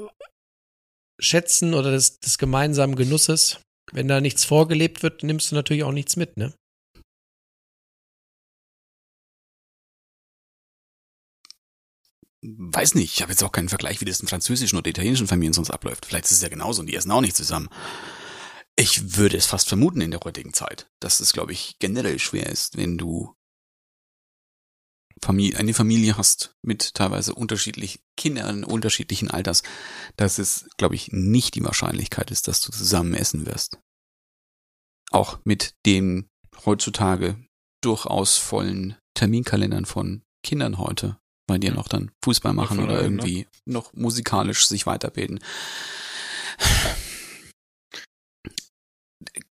Schätzen oder des, des gemeinsamen Genusses? Wenn da nichts vorgelebt wird, nimmst du natürlich auch nichts mit, ne? Weiß nicht, ich habe jetzt auch keinen Vergleich, wie das in französischen oder italienischen Familien sonst abläuft. Vielleicht ist es ja genauso und die essen auch nicht zusammen. Ich würde es fast vermuten in der heutigen Zeit, dass es, glaube ich, generell schwer ist, wenn du Familie, eine Familie hast mit teilweise unterschiedlichen Kindern unterschiedlichen Alters, dass es, glaube ich, nicht die Wahrscheinlichkeit ist, dass du zusammen essen wirst. Auch mit den heutzutage durchaus vollen Terminkalendern von Kindern heute, die ja noch dann Fußball machen oder irgendwie noch musikalisch sich weiterbilden.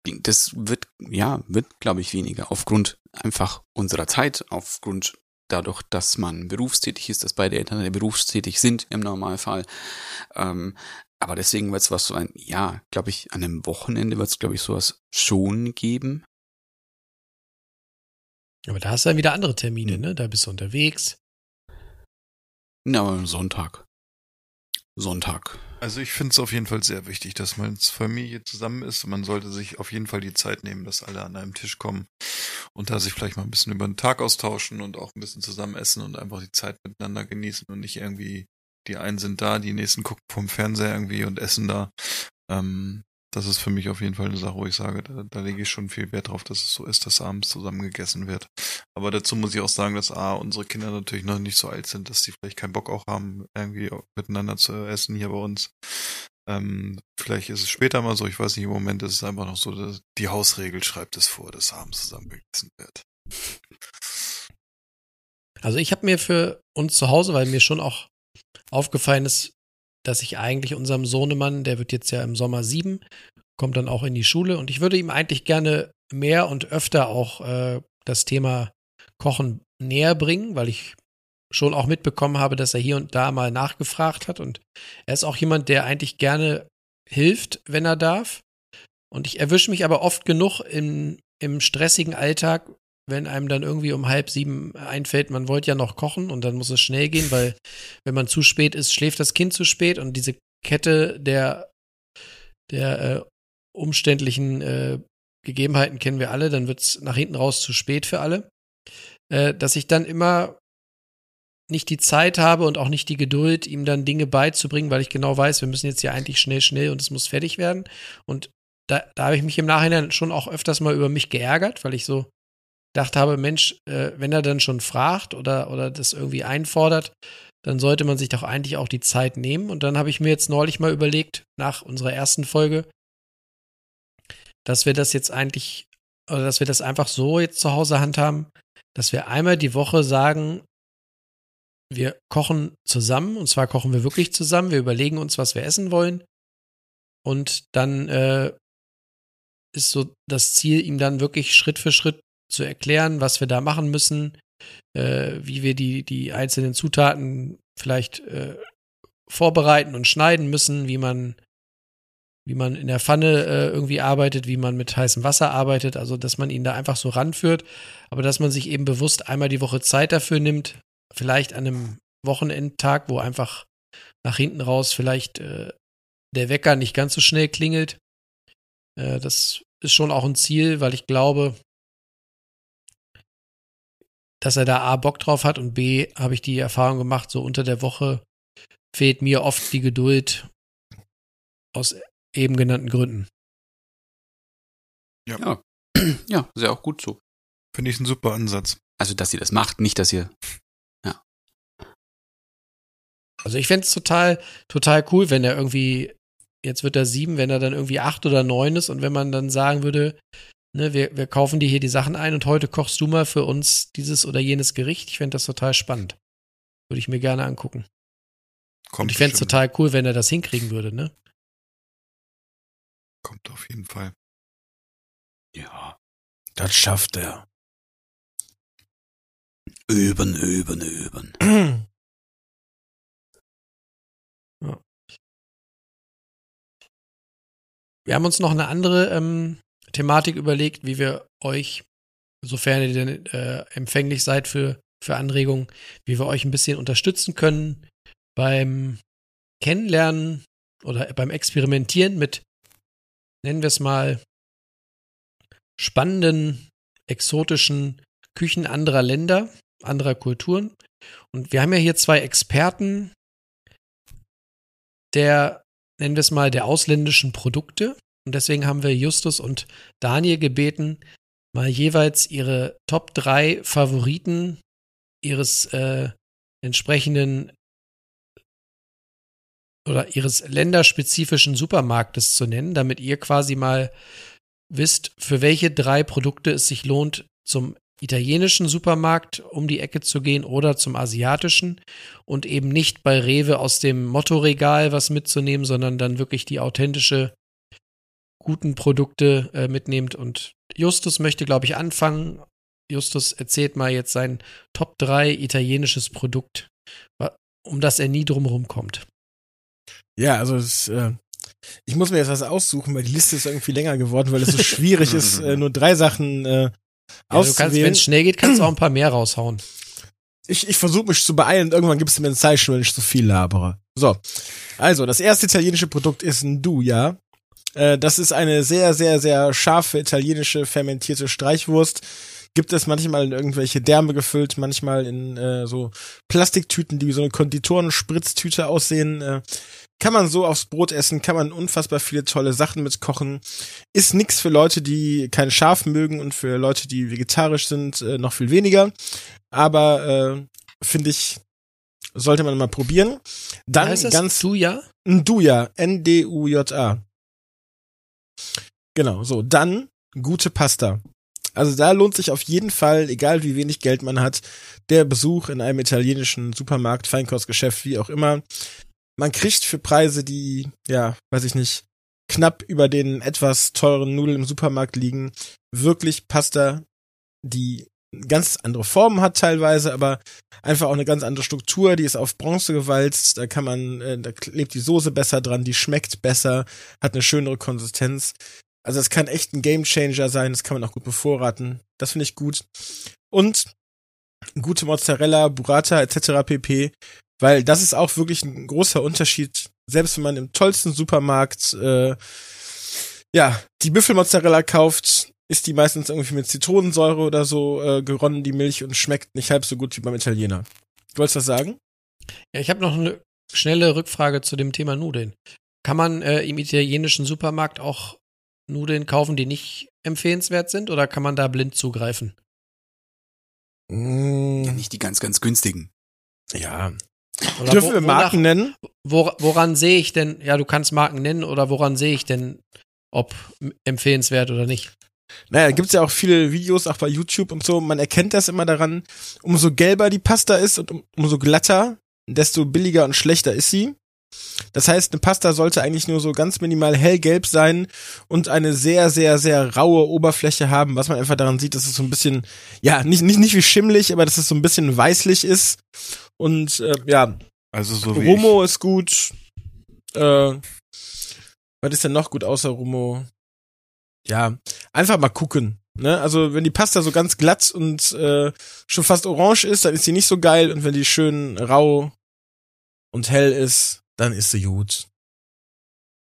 Das wird, ja, wird, glaube ich, weniger aufgrund einfach unserer Zeit, aufgrund dadurch, dass man berufstätig ist, dass beide Eltern berufstätig sind im Normalfall. Ähm, aber deswegen wird es was so ein, ja, glaube ich, an einem Wochenende wird es, glaube ich, sowas schon geben. Aber da hast du dann wieder andere Termine, ne? Da bist du unterwegs. Na, aber Sonntag. Sonntag. Also ich finde es auf jeden Fall sehr wichtig, dass man als Familie zusammen ist. Man sollte sich auf jeden Fall die Zeit nehmen, dass alle an einem Tisch kommen und da sich vielleicht mal ein bisschen über den Tag austauschen und auch ein bisschen zusammen essen und einfach die Zeit miteinander genießen und nicht irgendwie die einen sind da, die nächsten gucken vom Fernseher irgendwie und essen da. Ähm, das ist für mich auf jeden Fall eine Sache, wo ich sage, da, da lege ich schon viel Wert drauf, dass es so ist, dass abends zusammen gegessen wird. Aber dazu muss ich auch sagen, dass A, unsere Kinder natürlich noch nicht so alt sind, dass die vielleicht keinen Bock auch haben, irgendwie miteinander zu essen hier bei uns. Ähm, vielleicht ist es später mal so, ich weiß nicht, im Moment ist es einfach noch so, dass die Hausregel schreibt es vor, dass abends zusammen gegessen wird. Also ich habe mir für uns zu Hause, weil mir schon auch aufgefallen ist, dass ich eigentlich unserem Sohnemann, der wird jetzt ja im Sommer sieben, kommt dann auch in die Schule und ich würde ihm eigentlich gerne mehr und öfter auch äh, das Thema Kochen näher bringen, weil ich schon auch mitbekommen habe, dass er hier und da mal nachgefragt hat und er ist auch jemand, der eigentlich gerne hilft, wenn er darf. Und ich erwische mich aber oft genug im, im stressigen Alltag, wenn einem dann irgendwie um halb sieben einfällt, man wollte ja noch kochen und dann muss es schnell gehen, weil wenn man zu spät ist, schläft das Kind zu spät und diese Kette der, der äh, umständlichen äh, Gegebenheiten kennen wir alle, dann wird es nach hinten raus zu spät für alle. Äh, dass ich dann immer nicht die Zeit habe und auch nicht die Geduld, ihm dann Dinge beizubringen, weil ich genau weiß, wir müssen jetzt ja eigentlich schnell, schnell und es muss fertig werden. Und da, da habe ich mich im Nachhinein schon auch öfters mal über mich geärgert, weil ich so gedacht habe, Mensch, äh, wenn er dann schon fragt oder, oder das irgendwie einfordert, dann sollte man sich doch eigentlich auch die Zeit nehmen. Und dann habe ich mir jetzt neulich mal überlegt, nach unserer ersten Folge, dass wir das jetzt eigentlich, oder dass wir das einfach so jetzt zu Hause handhaben, dass wir einmal die Woche sagen, wir kochen zusammen, und zwar kochen wir wirklich zusammen, wir überlegen uns, was wir essen wollen. Und dann äh, ist so das Ziel, ihm dann wirklich Schritt für Schritt zu erklären, was wir da machen müssen, äh, wie wir die, die einzelnen Zutaten vielleicht äh, vorbereiten und schneiden müssen, wie man, wie man in der Pfanne äh, irgendwie arbeitet, wie man mit heißem Wasser arbeitet, also dass man ihn da einfach so ranführt, aber dass man sich eben bewusst einmal die Woche Zeit dafür nimmt, vielleicht an einem Wochenendtag, wo einfach nach hinten raus vielleicht äh, der Wecker nicht ganz so schnell klingelt. Äh, das ist schon auch ein Ziel, weil ich glaube, dass er da A Bock drauf hat und B habe ich die Erfahrung gemacht, so unter der Woche fehlt mir oft die Geduld aus eben genannten Gründen. Ja. Ja, ja ja auch gut so. Finde ich einen super Ansatz. Also, dass ihr das macht, nicht, dass ihr. Ja. Also, ich fände es total, total cool, wenn er irgendwie, jetzt wird er sieben, wenn er dann irgendwie acht oder neun ist und wenn man dann sagen würde, ne, wir, wir kaufen dir hier die Sachen ein und heute kochst du mal für uns dieses oder jenes Gericht. Ich fände das total spannend. Würde ich mir gerne angucken. Kommt Und ich fände es total cool, wenn er das hinkriegen würde, ne? Kommt auf jeden Fall. Ja. Das schafft er. Üben, üben, üben. Wir haben uns noch eine andere ähm, Thematik überlegt, wie wir euch, sofern ihr denn äh, empfänglich seid für, für Anregungen, wie wir euch ein bisschen unterstützen können beim Kennenlernen oder beim Experimentieren mit, nennen wir es mal, spannenden, exotischen Küchen anderer Länder, anderer Kulturen. Und wir haben ja hier zwei Experten der, nennen wir es mal, der ausländischen Produkte. Und deswegen haben wir Justus und Daniel gebeten, mal jeweils ihre Top 3 Favoriten ihres äh, entsprechenden oder ihres länderspezifischen Supermarktes zu nennen, damit ihr quasi mal wisst, für welche drei Produkte es sich lohnt, zum italienischen Supermarkt um die Ecke zu gehen oder zum asiatischen. Und eben nicht bei Rewe aus dem Mottoregal was mitzunehmen, sondern dann wirklich die authentische guten Produkte äh, mitnehmt. Und Justus möchte, glaube ich, anfangen. Justus erzählt mal jetzt sein Top 3 italienisches Produkt, um das er nie drumherum kommt. Ja, also es, äh, ich muss mir jetzt was aussuchen, weil die Liste ist irgendwie länger geworden, weil es so schwierig ist, äh, nur drei Sachen äh, Ja, du kannst, wenn auszuwählen. es schnell geht, kannst du auch ein paar mehr raushauen. ich ich versuche mich zu beeilen und irgendwann gibst du mir ein Zeichen, wenn ich zu viel labere. So, also das erste italienische Produkt ist ein Duja. Äh, das ist eine sehr, sehr, sehr scharfe italienische fermentierte Streichwurst. Gibt es manchmal in irgendwelche Därme gefüllt, manchmal in äh, so Plastiktüten, die wie so eine Konditoren-Spritztüte aussehen. Äh, kann man so aufs Brot essen, kann man unfassbar viele tolle Sachen mitkochen. Ist nix für Leute, die kein Scharf mögen und für Leute, die vegetarisch sind, äh, noch viel weniger. Aber äh, finde ich, sollte man mal probieren. Dann heißt das ganz Duja? Nduja, N-D-U-J-A. Genau, so. Dann gute Pasta. Also da lohnt sich auf jeden Fall, egal wie wenig Geld man hat, der Besuch in einem italienischen Supermarkt, Feinkostgeschäft, wie auch immer. Man kriegt für Preise, die, ja, weiß ich nicht, knapp über den etwas teuren Nudeln im Supermarkt liegen, wirklich Pasta, die ganz andere Formen hat teilweise, aber einfach auch eine ganz andere Struktur, die ist auf Bronze gewalzt, da kann man, äh, da lebt die Soße besser dran, die schmeckt besser, hat eine schönere Konsistenz. Also es kann echt ein Gamechanger sein, das kann man auch gut bevorraten. Das finde ich gut. Und gute Mozzarella, Burrata etc. pp. Weil das ist auch wirklich ein großer Unterschied. Selbst wenn man im tollsten Supermarkt äh, ja die Büffelmozzarella kauft, ist die meistens irgendwie mit Zitronensäure oder so äh, geronnen, die Milch, und schmeckt nicht halb so gut wie beim Italiener. Du wolltest was sagen? Ja, ich habe noch eine schnelle Rückfrage zu dem Thema Nudeln. Kann man äh, im italienischen Supermarkt auch Nudeln kaufen, die nicht empfehlenswert sind, oder kann man da blind zugreifen? Mm, Ja, nicht die ganz, ganz günstigen. ja. Oder Dürfen wo- wir Marken wonach- nennen? Wor woran sehe ich denn, ja, du kannst Marken nennen, oder woran sehe ich denn, ob empfehlenswert oder nicht? Naja, gibt's ja auch viele Videos, auch bei YouTube und so. Man erkennt das immer daran, umso gelber die Pasta ist und um, umso glatter, desto billiger und schlechter ist sie. Das heißt, eine Pasta sollte eigentlich nur so ganz minimal hellgelb sein und eine sehr, sehr, sehr raue Oberfläche haben, was man einfach daran sieht, dass es so ein bisschen, ja, nicht, nicht, nicht wie schimmelig, aber dass es so ein bisschen weißlich ist. Und äh, ja, Also so wie Rumo ist gut. Äh, was ist denn noch gut außer Rumo? Ja, einfach mal gucken. Ne? Also wenn die Pasta so ganz glatt und äh, schon fast orange ist, dann ist sie nicht so geil. Und wenn die schön rau und hell ist, dann ist sie gut.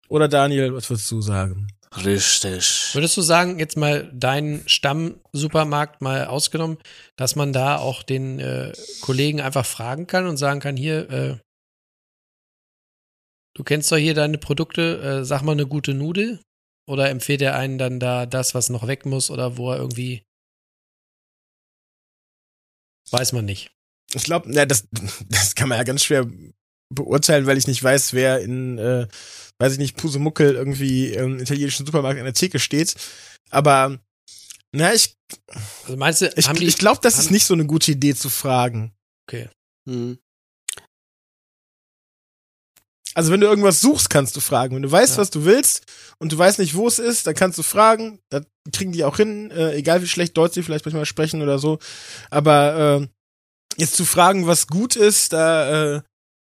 Oder Daniel, was würdest du sagen? Richtig. Würdest du sagen, jetzt mal deinen Stamm-Supermarkt mal ausgenommen, dass man da auch den äh, Kollegen einfach fragen kann und sagen kann, hier, äh, du kennst doch hier deine Produkte, äh, sag mal eine gute Nudel? Oder empfiehlt er einen dann da das, was noch weg muss oder wo er irgendwie weiß man nicht. Ich glaube, ja, das, das kann man ja ganz schwer beurteilen, weil ich nicht weiß, wer in, äh, weiß ich nicht, Pusemuckel irgendwie im italienischen Supermarkt an der Theke steht. Aber, na, ich, Also meinst du, ich, ich glaube, das ist nicht so eine gute Idee zu fragen. Okay. Hm. Also wenn du irgendwas suchst, kannst du fragen. Wenn du weißt, Ja. was du willst und du weißt nicht, wo es ist, dann kannst du fragen. Das kriegen die auch hin, äh, egal wie schlecht Deutsch sie vielleicht manchmal sprechen oder so. Aber äh, jetzt zu fragen, was gut ist, da äh,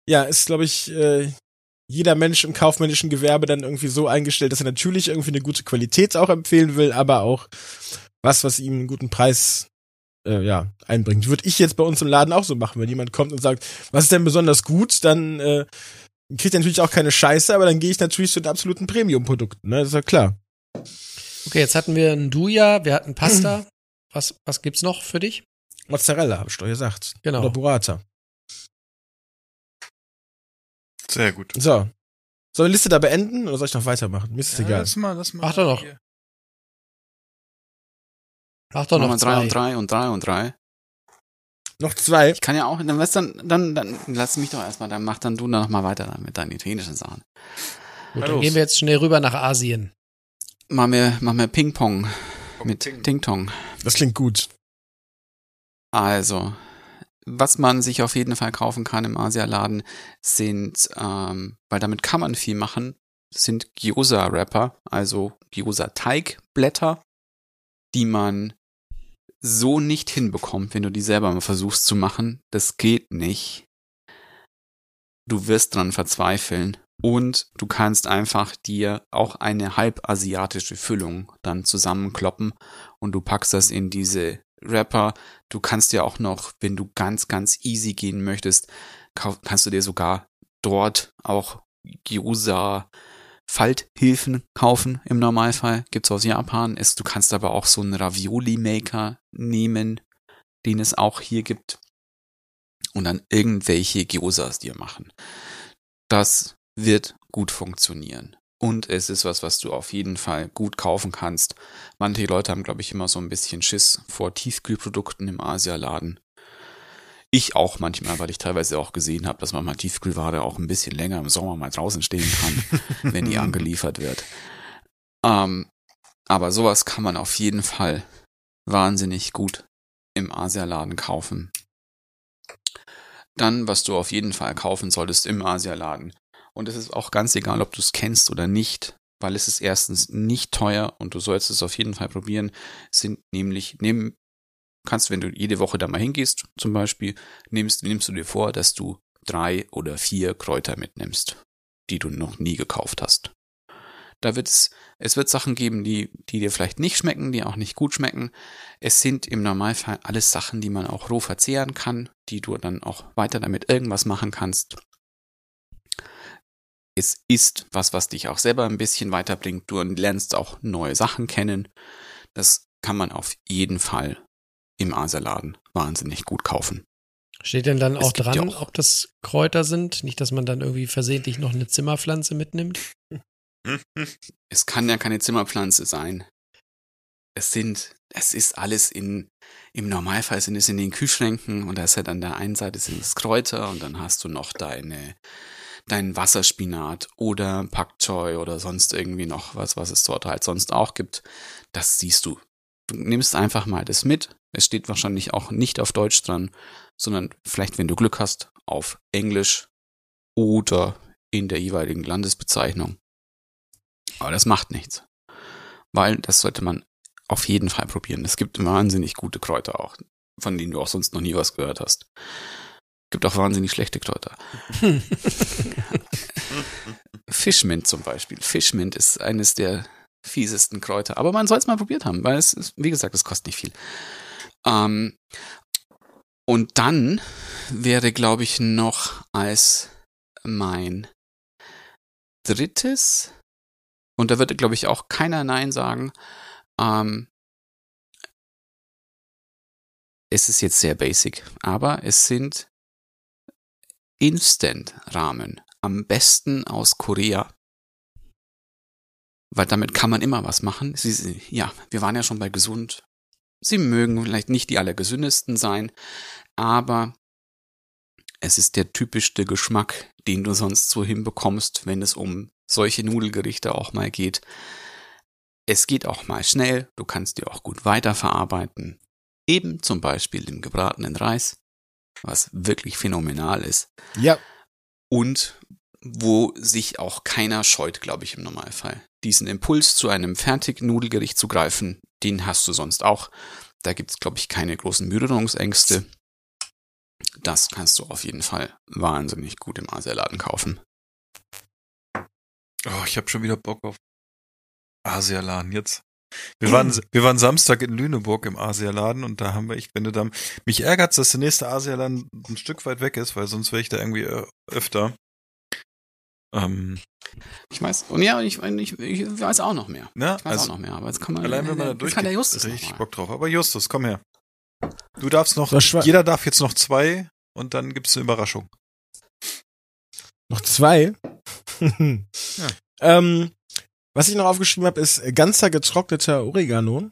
ja ist, glaube ich, äh, jeder Mensch im kaufmännischen Gewerbe dann irgendwie so eingestellt, dass er natürlich irgendwie eine gute Qualität auch empfehlen will, aber auch was, was ihm einen guten Preis äh, ja, einbringt. Würde ich jetzt bei uns im Laden auch so machen, wenn jemand kommt und sagt, was ist denn besonders gut, dann äh, kriegt natürlich auch keine Scheiße, aber dann gehe ich natürlich zu den absoluten Premium-Produkten, ne? Das ist ja klar. Okay, jetzt hatten wir ein Duja, wir hatten Pasta. Was, was gibt's noch für dich? Mozzarella, hab ich doch gesagt. Genau. Oder Burrata. Sehr gut. So. Soll die Liste da beenden oder soll ich noch weitermachen? Mir ist es Ja, egal. lass mal, lass mal. Mach doch noch. hier. Mach doch noch Nochmal drei und drei und drei und drei. Noch zwei. Ich kann ja auch, dann, weißt, dann, dann, dann lass mich doch erstmal, dann mach dann du noch mal weiter dann mit deinen italienischen Sachen. Gut, dann los. gehen wir jetzt schnell rüber nach Asien. Mach mir, mach mir Ping-Pong mit Ting. Ting-Tong. Das klingt gut. Also, was man sich auf jeden Fall kaufen kann im Asialaden, sind, ähm, weil damit kann man viel machen, sind Gyoza-Wrapper, also Gyoza-Teigblätter, die man so nicht hinbekommt, wenn du die selber mal versuchst zu machen. Das geht nicht. Du wirst dran verzweifeln. Und du kannst einfach dir auch eine halbasiatische Füllung dann zusammenkloppen und du packst das in diese Wrapper. Du kannst ja auch noch, wenn du ganz, ganz easy gehen möchtest, kannst du dir sogar dort auch Gyoza Falthilfen kaufen im Normalfall. Gibt's aus Japan. Es, du kannst aber auch so einen Ravioli-Maker nehmen, den es auch hier gibt. Und dann irgendwelche Gyozas dir machen. Das wird gut funktionieren. Und es ist was, was du auf jeden Fall gut kaufen kannst. Manche Leute haben, glaube ich, immer so ein bisschen Schiss vor Tiefkühlprodukten im Asialaden. Ich auch manchmal, weil ich teilweise auch gesehen habe, dass man mal Tiefkühlware auch ein bisschen länger im Sommer mal draußen stehen kann, wenn die angeliefert wird. Ähm, aber sowas kann man auf jeden Fall wahnsinnig gut im Asialaden kaufen. Dann, was du auf jeden Fall kaufen solltest im Asialaden. Und es ist auch ganz egal, ob du es kennst oder nicht, weil es ist erstens nicht teuer und du sollst es auf jeden Fall probieren, sind nämlich, nehmen, kannst, wenn du jede Woche da mal hingehst, zum Beispiel, nimmst, nimmst du dir vor, dass du drei oder vier Kräuter mitnimmst, die du noch nie gekauft hast. Da wird es, es wird Sachen geben, die, die dir vielleicht nicht schmecken, die auch nicht gut schmecken. Es sind im Normalfall alles Sachen, die man auch roh verzehren kann, die du dann auch weiter damit irgendwas machen kannst. Es ist was, was dich auch selber ein bisschen weiterbringt. Du lernst auch neue Sachen kennen. Das kann man auf jeden Fall im Asialaden wahnsinnig gut kaufen. Steht denn dann auch gibt ja dran, auch- ob das Kräuter sind? Nicht, dass man dann irgendwie versehentlich noch eine Zimmerpflanze mitnimmt? Es kann ja keine Zimmerpflanze sein. Es sind, es ist alles in, im Normalfall sind es in den Kühlschränken und da ist halt an der einen Seite sind es Kräuter und dann hast du noch deine, deinen Wasserspinat oder Pak Choi oder sonst irgendwie noch was, was es dort halt sonst auch gibt. Das siehst du. Du nimmst einfach mal das mit. Es steht wahrscheinlich auch nicht auf Deutsch dran, sondern vielleicht, wenn du Glück hast, auf Englisch oder in der jeweiligen Landesbezeichnung. Aber das macht nichts. Weil das sollte man auf jeden Fall probieren. Es gibt wahnsinnig gute Kräuter auch, von denen du auch sonst noch nie was gehört hast. Gibt auch wahnsinnig schlechte Kräuter. Fischmint zum Beispiel. Fischmint ist eines der fiesesten Kräuter. Aber man soll es mal probiert haben, weil es ist, wie gesagt, es kostet nicht viel. Ähm, und dann wäre, glaube ich, noch als mein drittes, und da würde, glaube ich, auch keiner Nein sagen, ähm, es ist jetzt sehr basic, aber es sind Instant-Rahmen. Am besten aus Korea. Weil damit kann man immer was machen. Sie, ja, wir waren ja schon bei gesund. Sie mögen vielleicht nicht die allergesündesten sein, aber es ist der typischste Geschmack, den du sonst so hinbekommst, wenn es um solche Nudelgerichte auch mal geht. Es geht auch mal schnell, du kannst die auch gut weiterverarbeiten. Eben zum Beispiel im gebratenen Reis, was wirklich phänomenal ist. Ja. Und wo sich auch keiner scheut, glaube ich, im Normalfall. Diesen Impuls zu einem Fertignudelgericht zu greifen, den hast du sonst auch. Da gibt's, glaube ich, keine großen Berührungsängste. Das kannst du auf jeden Fall wahnsinnig gut im Asialaden kaufen. Oh, ich habe schon wieder Bock auf Asialaden jetzt. Wir waren, wir waren Samstag in Lüneburg im Asialaden und da haben wir, ich finde dann, mich ärgert dass der nächste Asialaden ein Stück weit weg ist, weil sonst wäre ich da irgendwie ö- öfter. Ähm, Ich weiß, und ja, ich, ich, ich weiß auch noch mehr. ne? Ich weiß Also, auch noch mehr, aber jetzt kann man, allein wenn man da jetzt durch kann der Justus richtig. Bock drauf. Aber Justus, komm her. Du darfst noch, jeder darf jetzt noch zwei und dann gibt's eine Überraschung. Noch zwei. ähm, was ich noch aufgeschrieben habe, ist ganzer getrockneter Oregano.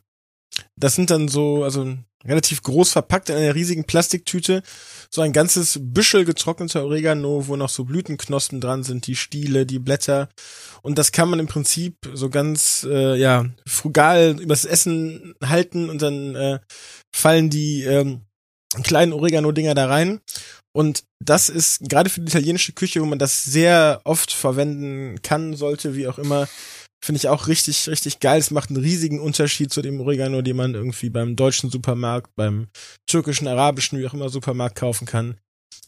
Das sind dann so, also relativ groß verpackt in einer riesigen Plastiktüte, so ein ganzes Büschel getrockneter Oregano, wo noch so Blütenknospen dran sind, die Stiele, die Blätter. Und das kann man im Prinzip so ganz, äh, ja, frugal übers Essen halten und dann äh, fallen die ähm, kleinen Oregano-Dinger da rein. Und das ist gerade für die italienische Küche, wo man das sehr oft verwenden kann, sollte, wie auch immer, finde ich auch richtig, richtig geil. Es macht einen riesigen Unterschied zu dem Oregano, den man irgendwie beim deutschen Supermarkt, beim türkischen, arabischen, wie auch immer Supermarkt kaufen kann.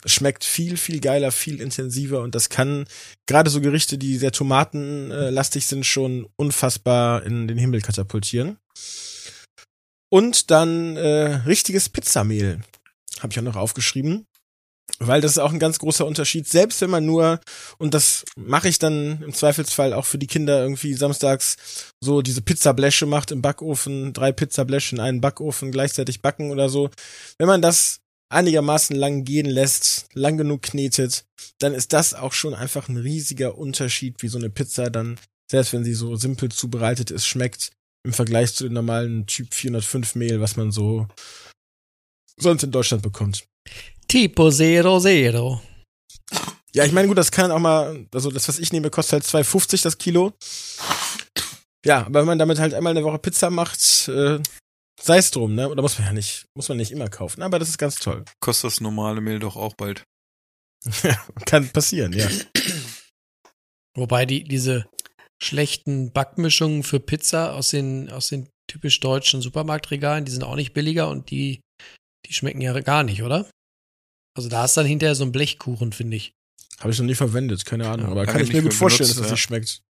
Es schmeckt viel, viel geiler, viel intensiver und das kann gerade so Gerichte, die sehr tomatenlastig sind, schon unfassbar in den Himmel katapultieren. Und dann äh, richtiges Pizzamehl habe ich auch noch aufgeschrieben. Weil das ist auch ein ganz großer Unterschied. Selbst wenn man nur, und das mache ich dann im Zweifelsfall auch für die Kinder irgendwie samstags so diese Pizzabläsche macht im Backofen, drei Pizzabläsche in einen Backofen gleichzeitig backen oder so. Wenn man das einigermaßen lang gehen lässt, lang genug knetet, dann ist das auch schon einfach ein riesiger Unterschied, wie so eine Pizza dann, selbst wenn sie so simpel zubereitet ist, schmeckt im Vergleich zu dem normalen Typ 405 Mehl, was man so sonst in Deutschland bekommt. Tipo Zero Zero. Ja, ich meine, gut, das kann auch mal, also das, was ich nehme, kostet halt 2,50 das Kilo. Ja, aber wenn man damit halt einmal eine Woche Pizza macht, äh, sei es drum, ne? Oder muss man ja nicht, muss man nicht immer kaufen. Aber das ist ganz toll. Kostet das normale Mehl doch auch bald. kann passieren, ja. Wobei die, diese schlechten Backmischungen für Pizza aus den, aus den typisch deutschen Supermarktregalen, die sind auch nicht billiger und die, die schmecken ja gar nicht, oder? Also da ist dann hinterher so ein Blechkuchen, finde ich. Habe ich noch nie verwendet, keine Ahnung. Ja, aber kann ich mir gut vorstellen, benutzt, dass das ja. nicht schmeckt.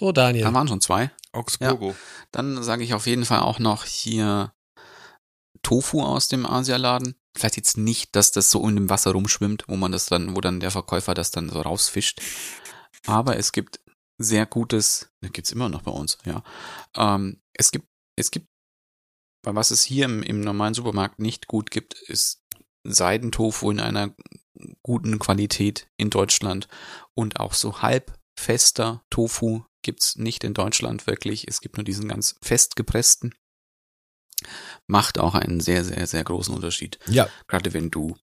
So, Daniel. Da waren schon zwei. Augsburgo. Dann sage ich auf jeden Fall auch noch hier Tofu aus dem Asialaden. Vielleicht jetzt nicht, dass das so in dem Wasser rumschwimmt, wo man das dann, wo dann der Verkäufer das dann so rausfischt. Aber es gibt sehr gutes, das gibt's immer noch bei uns, ja. Ähm, es gibt, es gibt, bei was es hier im, im normalen Supermarkt nicht gut gibt, ist Seidentofu in einer guten Qualität in Deutschland und auch so halbfester Tofu gibt's nicht in Deutschland wirklich. Es gibt nur diesen ganz fest gepressten. Macht auch einen sehr, sehr, sehr großen Unterschied. Ja, Gerade wenn du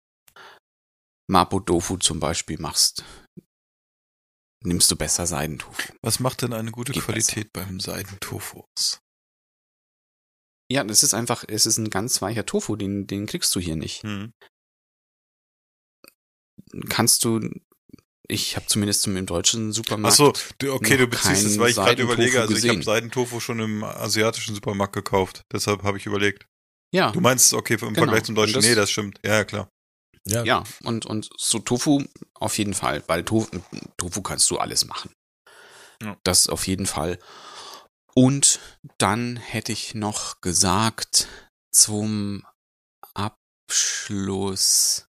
Mapo Tofu zum Beispiel machst, nimmst du besser Seidentofu. Was macht denn eine gute Geht Qualität beim Seidentofu aus? Ja, das ist einfach, es ist ein ganz weicher Tofu, den, den kriegst du hier nicht. Hm. Kannst du, ich habe zumindest im deutschen Supermarkt. Achso, du, okay, noch du beziehst es, keinen weil ich gerade Seidentofu überlege, also ich habe gesehen. Seidentofu schon im asiatischen Supermarkt gekauft. Deshalb habe ich überlegt. Ja, Du meinst, okay, im Genau. Vergleich zum Deutschen, das- nee, das stimmt. Ja, ja, klar. ja. ja, und, und so Tofu auf jeden Fall, weil Tofu, Tofu kannst du alles machen. Ja. Das auf jeden Fall. Und dann hätte ich noch gesagt, zum Abschluss.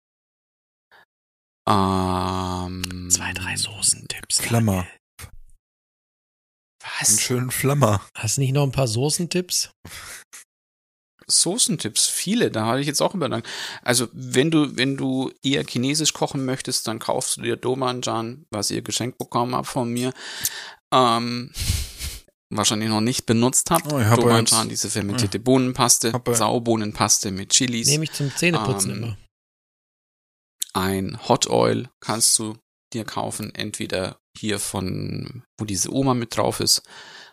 Ähm, Zwei, drei Soßentipps. Flammer. Was? Einen schönen Flammer. Hast du nicht noch ein paar Soßentipps? Soßentipps, viele, da hatte ich jetzt auch überlegt. Also, wenn du, wenn du eher chinesisch kochen möchtest, dann kaufst du dir Domanjan, was ihr geschenkt bekommen habt von mir. Ähm, wahrscheinlich noch nicht benutzt habt. Oh, ich hab jetzt- diese fermentierte Bohnenpaste, Hab er- Saubohnenpaste mit Chilis. Nehme ich zum Zähneputzen Ähm, immer. Ein Hot Oil kannst du dir kaufen, entweder hier von, wo diese Oma mit drauf ist,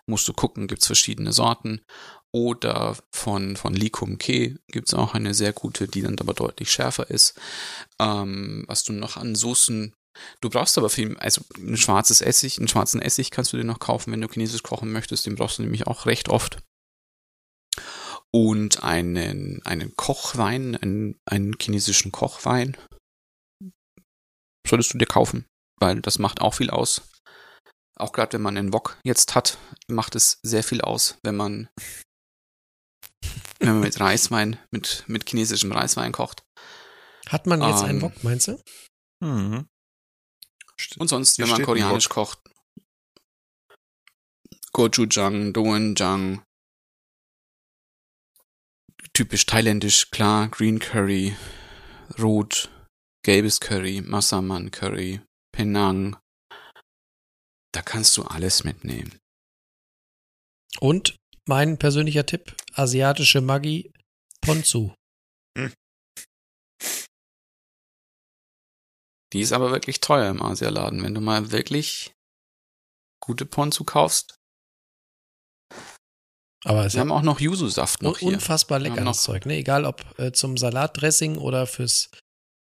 musst du gucken, gibt's verschiedene Sorten. oder von, von Licum Ke gibt's auch eine sehr gute, die dann aber deutlich schärfer ist. Ähm, was du noch an Soßen, du brauchst aber viel, also ein schwarzes Essig, einen schwarzen Essig kannst du dir noch kaufen, wenn du chinesisch kochen möchtest, den brauchst du nämlich auch recht oft. Und einen, einen Kochwein, einen, einen chinesischen Kochwein solltest du dir kaufen, weil das macht auch viel aus. Auch gerade wenn man einen Wok jetzt hat, macht es sehr viel aus, wenn man wenn man mit Reiswein, mit, mit chinesischem Reiswein kocht. Hat man jetzt einen Ähm, Wok, meinst du? Mhm. Und sonst, Hier wenn man koreanisch kocht, Gochujang, Doenjang, typisch thailändisch, klar, Green Curry, Rot, gelbes Curry, Massaman Curry, Penang. Da kannst du alles mitnehmen. Und mein persönlicher Tipp, asiatische Maggi, Ponzu. Die ist aber wirklich teuer im Asialaden. Wenn du mal wirklich gute Ponzu kaufst. Aber Wir haben auch noch Yuzu-Saft noch hier. unfassbar leckeres Zeug, ne? Egal ob äh, zum Salatdressing oder fürs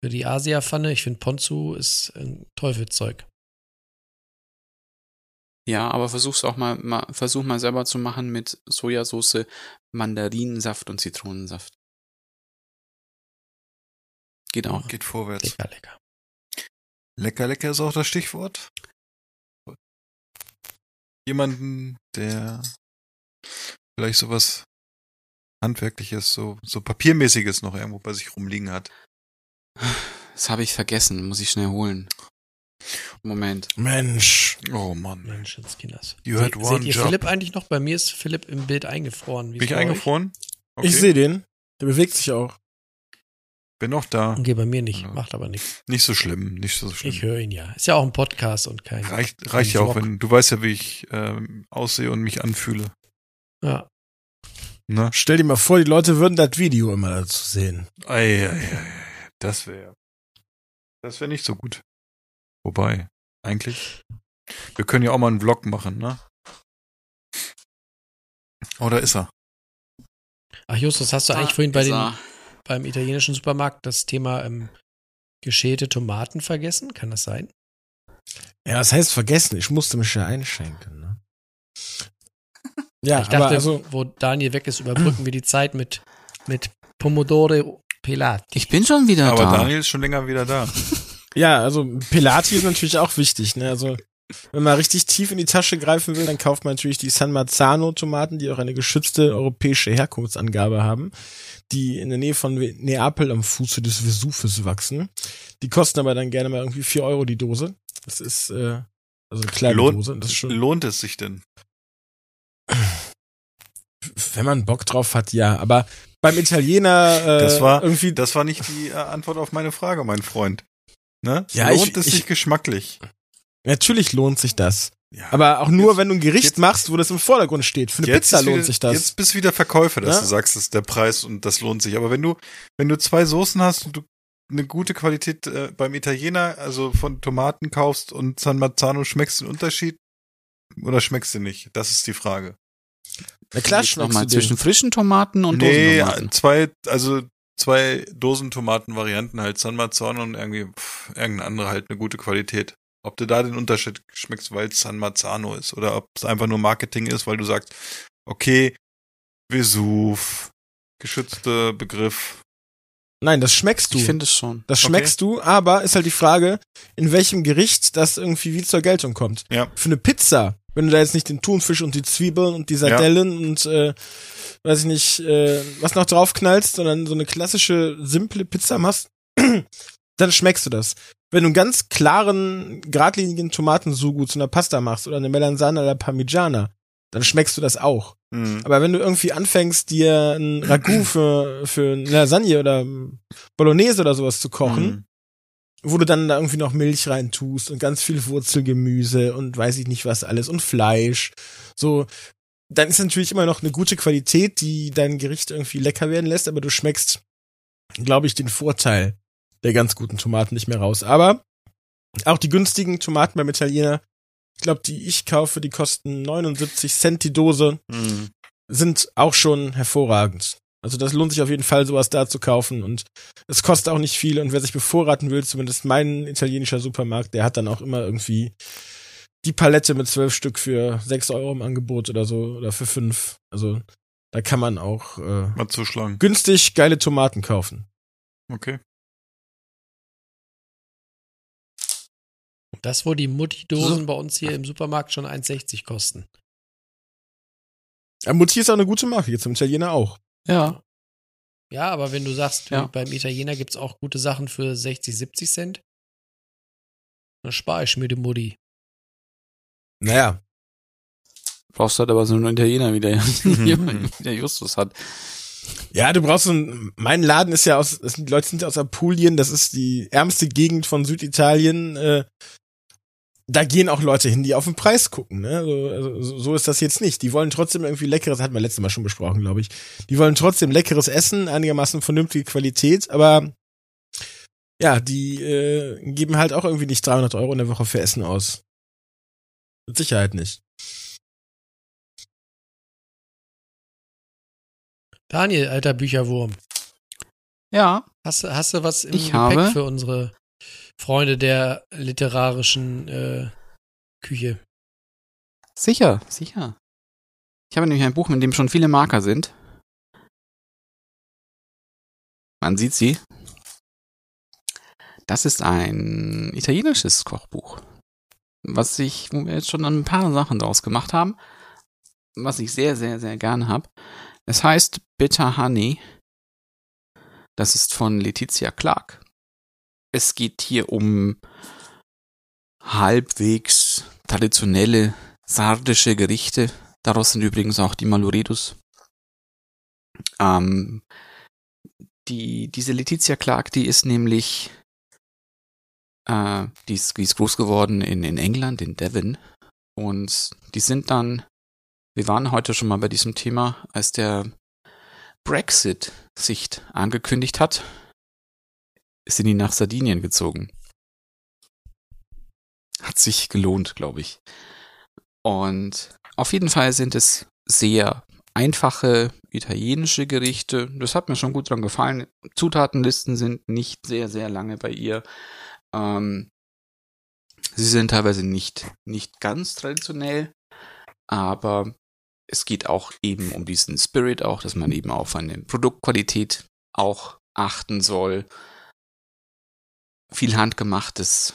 für die Asia-Pfanne. Ich finde Ponzu ist ein Teufelszeug. Ja, aber versuch's auch mal, mal, versuch mal selber zu machen mit Sojasauce, Mandarinensaft und Zitronensaft. Geht auch. Geht vorwärts. Lecker, lecker. Lecker, lecker ist auch das Stichwort. Jemanden, der vielleicht sowas Handwerkliches, so, so Papiermäßiges noch irgendwo bei sich rumliegen hat. Das habe ich vergessen, muss ich schnell holen. Moment. Mensch. Oh Mann. Menschenskinders. You had Se one seht ihr job. Philipp eigentlich noch? Bei mir ist Philipp im Bild eingefroren. Wie Bin ich eingefroren? Okay. Ich sehe den. Der bewegt sich auch. Bin noch da. Okay, bei mir nicht. Ja. Macht aber nichts. Nicht so schlimm, nicht so schlimm. Ich höre ihn ja. Ist ja auch ein Podcast und kein. Reicht, reicht ja auch, wenn du weißt ja, wie ich ähm, aussehe und mich anfühle. Ja. Ne? Stell dir mal vor, die Leute würden das Video immer dazu sehen. Ei, ei, ei. Das wäre. Das wäre nicht so gut. Wobei, eigentlich. Wir können ja auch mal einen Vlog machen, ne? Oder ist er? Ach Justus, hast du Da eigentlich vorhin bei den, er. Beim italienischen Supermarkt das Thema ähm, geschälte Tomaten vergessen? Kann das sein? Ja, das heißt vergessen. Ich musste mich ja einschenken. Ne? Ja, ich dachte, aber also, wo Daniel weg ist, überbrücken wir die Zeit mit, mit Pomodore Pelati. Ich bin schon wieder Aber da. Daniel ist schon länger wieder da. ja, also Pelati ist natürlich auch wichtig. Ne? Also wenn man richtig tief in die Tasche greifen will, dann kauft man natürlich die San Marzano Tomaten, die auch eine geschützte europäische Herkunftsangabe haben, die in der Nähe von Neapel am Fuße des Vesuves wachsen. Die kosten aber dann gerne mal irgendwie vier Euro die Dose. Das ist äh, also eine kleine Lohnt, Dose. Das ist schon, lohnt es sich denn? wenn man Bock drauf hat, ja. Aber beim Italiener äh, Das war- irgendwie Das war nicht die äh, Antwort auf meine Frage, mein Freund. Ne? Ja, lohnt ich- es ich- sich geschmacklich? Natürlich lohnt sich das. Ja. Aber auch nur, Jetzt- wenn du ein Gericht jetzt- machst, wo das im Vordergrund steht. Für eine Pizza wieder, lohnt sich das. Jetzt bist du wieder Verkäufer, dass Ja? du sagst, das ist der Preis und das lohnt sich. Aber wenn du, wenn du zwei Soßen hast und du eine gute Qualität äh, beim Italiener, also von Tomaten kaufst und San Marzano, schmeckst du den Unterschied oder schmeckst du nicht? Das ist die Frage. Na klar schmeckst mal du zwischen frischen Tomaten und nee, Dosentomaten. zwei, also zwei Dosentomaten-Varianten halt, San Marzano und irgendwie pff, irgendeine andere halt eine gute Qualität. Ob du da den Unterschied schmeckst, weil es San Marzano ist oder ob es einfach nur Marketing ist, weil du sagst, okay, Vesuv, geschützter Begriff. Nein, das schmeckst du. Ich finde es schon. das Okay. schmeckst du, aber ist halt die Frage, in welchem Gericht das irgendwie wie zur Geltung kommt. Ja. Für eine Pizza, wenn du da jetzt nicht den Thunfisch und die Zwiebeln und die Sardellen und äh, weiß ich nicht, äh, was noch draufknallst, sondern so eine klassische, simple Pizza machst, dann schmeckst du das. Wenn du einen ganz klaren, geradlinigen Tomatensugu zu einer Pasta machst oder eine Melanzane oder Parmigiana, dann schmeckst du das auch. Mhm. Aber wenn du irgendwie anfängst, dir ein Ragout für, für eine Lasagne oder Bolognese oder sowas zu kochen, Mhm. wo du dann da irgendwie noch Milch rein tust und ganz viel Wurzelgemüse und weiß ich nicht was alles und Fleisch, so, dann ist natürlich immer noch eine gute Qualität, die dein Gericht irgendwie lecker werden lässt, aber du schmeckst, glaube ich, den Vorteil der ganz guten Tomaten nicht mehr raus. Aber auch die günstigen Tomaten beim Italiener, ich glaube, die ich kaufe, die kosten 79 Cent die Dose. Mhm. sind auch schon hervorragend. Also das lohnt sich auf jeden Fall, sowas da zu kaufen und es kostet auch nicht viel und wer sich bevorraten will, zumindest mein italienischer Supermarkt, der hat dann auch immer irgendwie die Palette mit zwölf Stück für sechs Euro im Angebot oder so oder für fünf. Also da kann man auch äh, günstig geile Tomaten kaufen. Okay. Das, wo die Mutti-Dosen bei uns hier im Supermarkt schon 1,60 kosten. Ja, Mutti ist auch eine gute Marke, jetzt im Italiener auch. Ja. Ja, aber wenn du sagst, Ja. beim Italiener gibt's auch gute Sachen für 60, 70 Cent, dann spare ich mir die Mutti. Naja, Brauchst halt aber so einen Italiener, wie der, wie der Justus hat. Ja, du brauchst so ein, mein Laden ist ja aus, die Leute sind aus Apulien, das ist die ärmste Gegend von Süditalien, äh, da gehen auch Leute hin, die auf den Preis gucken, ne? So, also, so- so ist das jetzt nicht. Die wollen trotzdem irgendwie leckeres, hatten wir letztes Mal schon besprochen, glaube ich. Die wollen trotzdem leckeres Essen, einigermaßen vernünftige Qualität, aber ja, die äh, geben halt auch irgendwie nicht 300 Euro in der Woche für Essen aus. Mit Sicherheit nicht. Daniel, alter Bücherwurm, Ja. hast, du- hast du was im Ich Gepäck habe- für unsere Freunde der literarischen äh, Küche? Sicher, sicher. Ich habe nämlich ein Buch, in dem schon viele Marker sind. Man sieht sie. Das ist ein italienisches Kochbuch. Was ich, wo wir jetzt schon ein paar Sachen draus gemacht haben. Was ich sehr, sehr, sehr gerne habe. Es heißt Bitter Honey. Das ist von Letizia Clark. Es geht hier um halbwegs traditionelle sardische Gerichte. Daraus sind übrigens auch die Maluredus. Ähm, die, diese Letizia Clark, die ist nämlich, äh, die ist, die ist groß geworden in, in England, in Devon. Und die sind dann, wir waren heute schon mal bei diesem Thema, als der Brexit sich angekündigt hat, sind die nach Sardinien gezogen. Hat sich gelohnt, glaube ich. Und auf jeden Fall sind es sehr einfache italienische Gerichte. Das hat mir schon gut dran gefallen. Zutatenlisten sind nicht sehr, sehr lange bei ihr. Ähm, sie sind teilweise nicht, nicht ganz traditionell, aber es geht auch eben um diesen Spirit auch, dass man eben auf eine Produktqualität auch achten soll. Viel handgemachtes,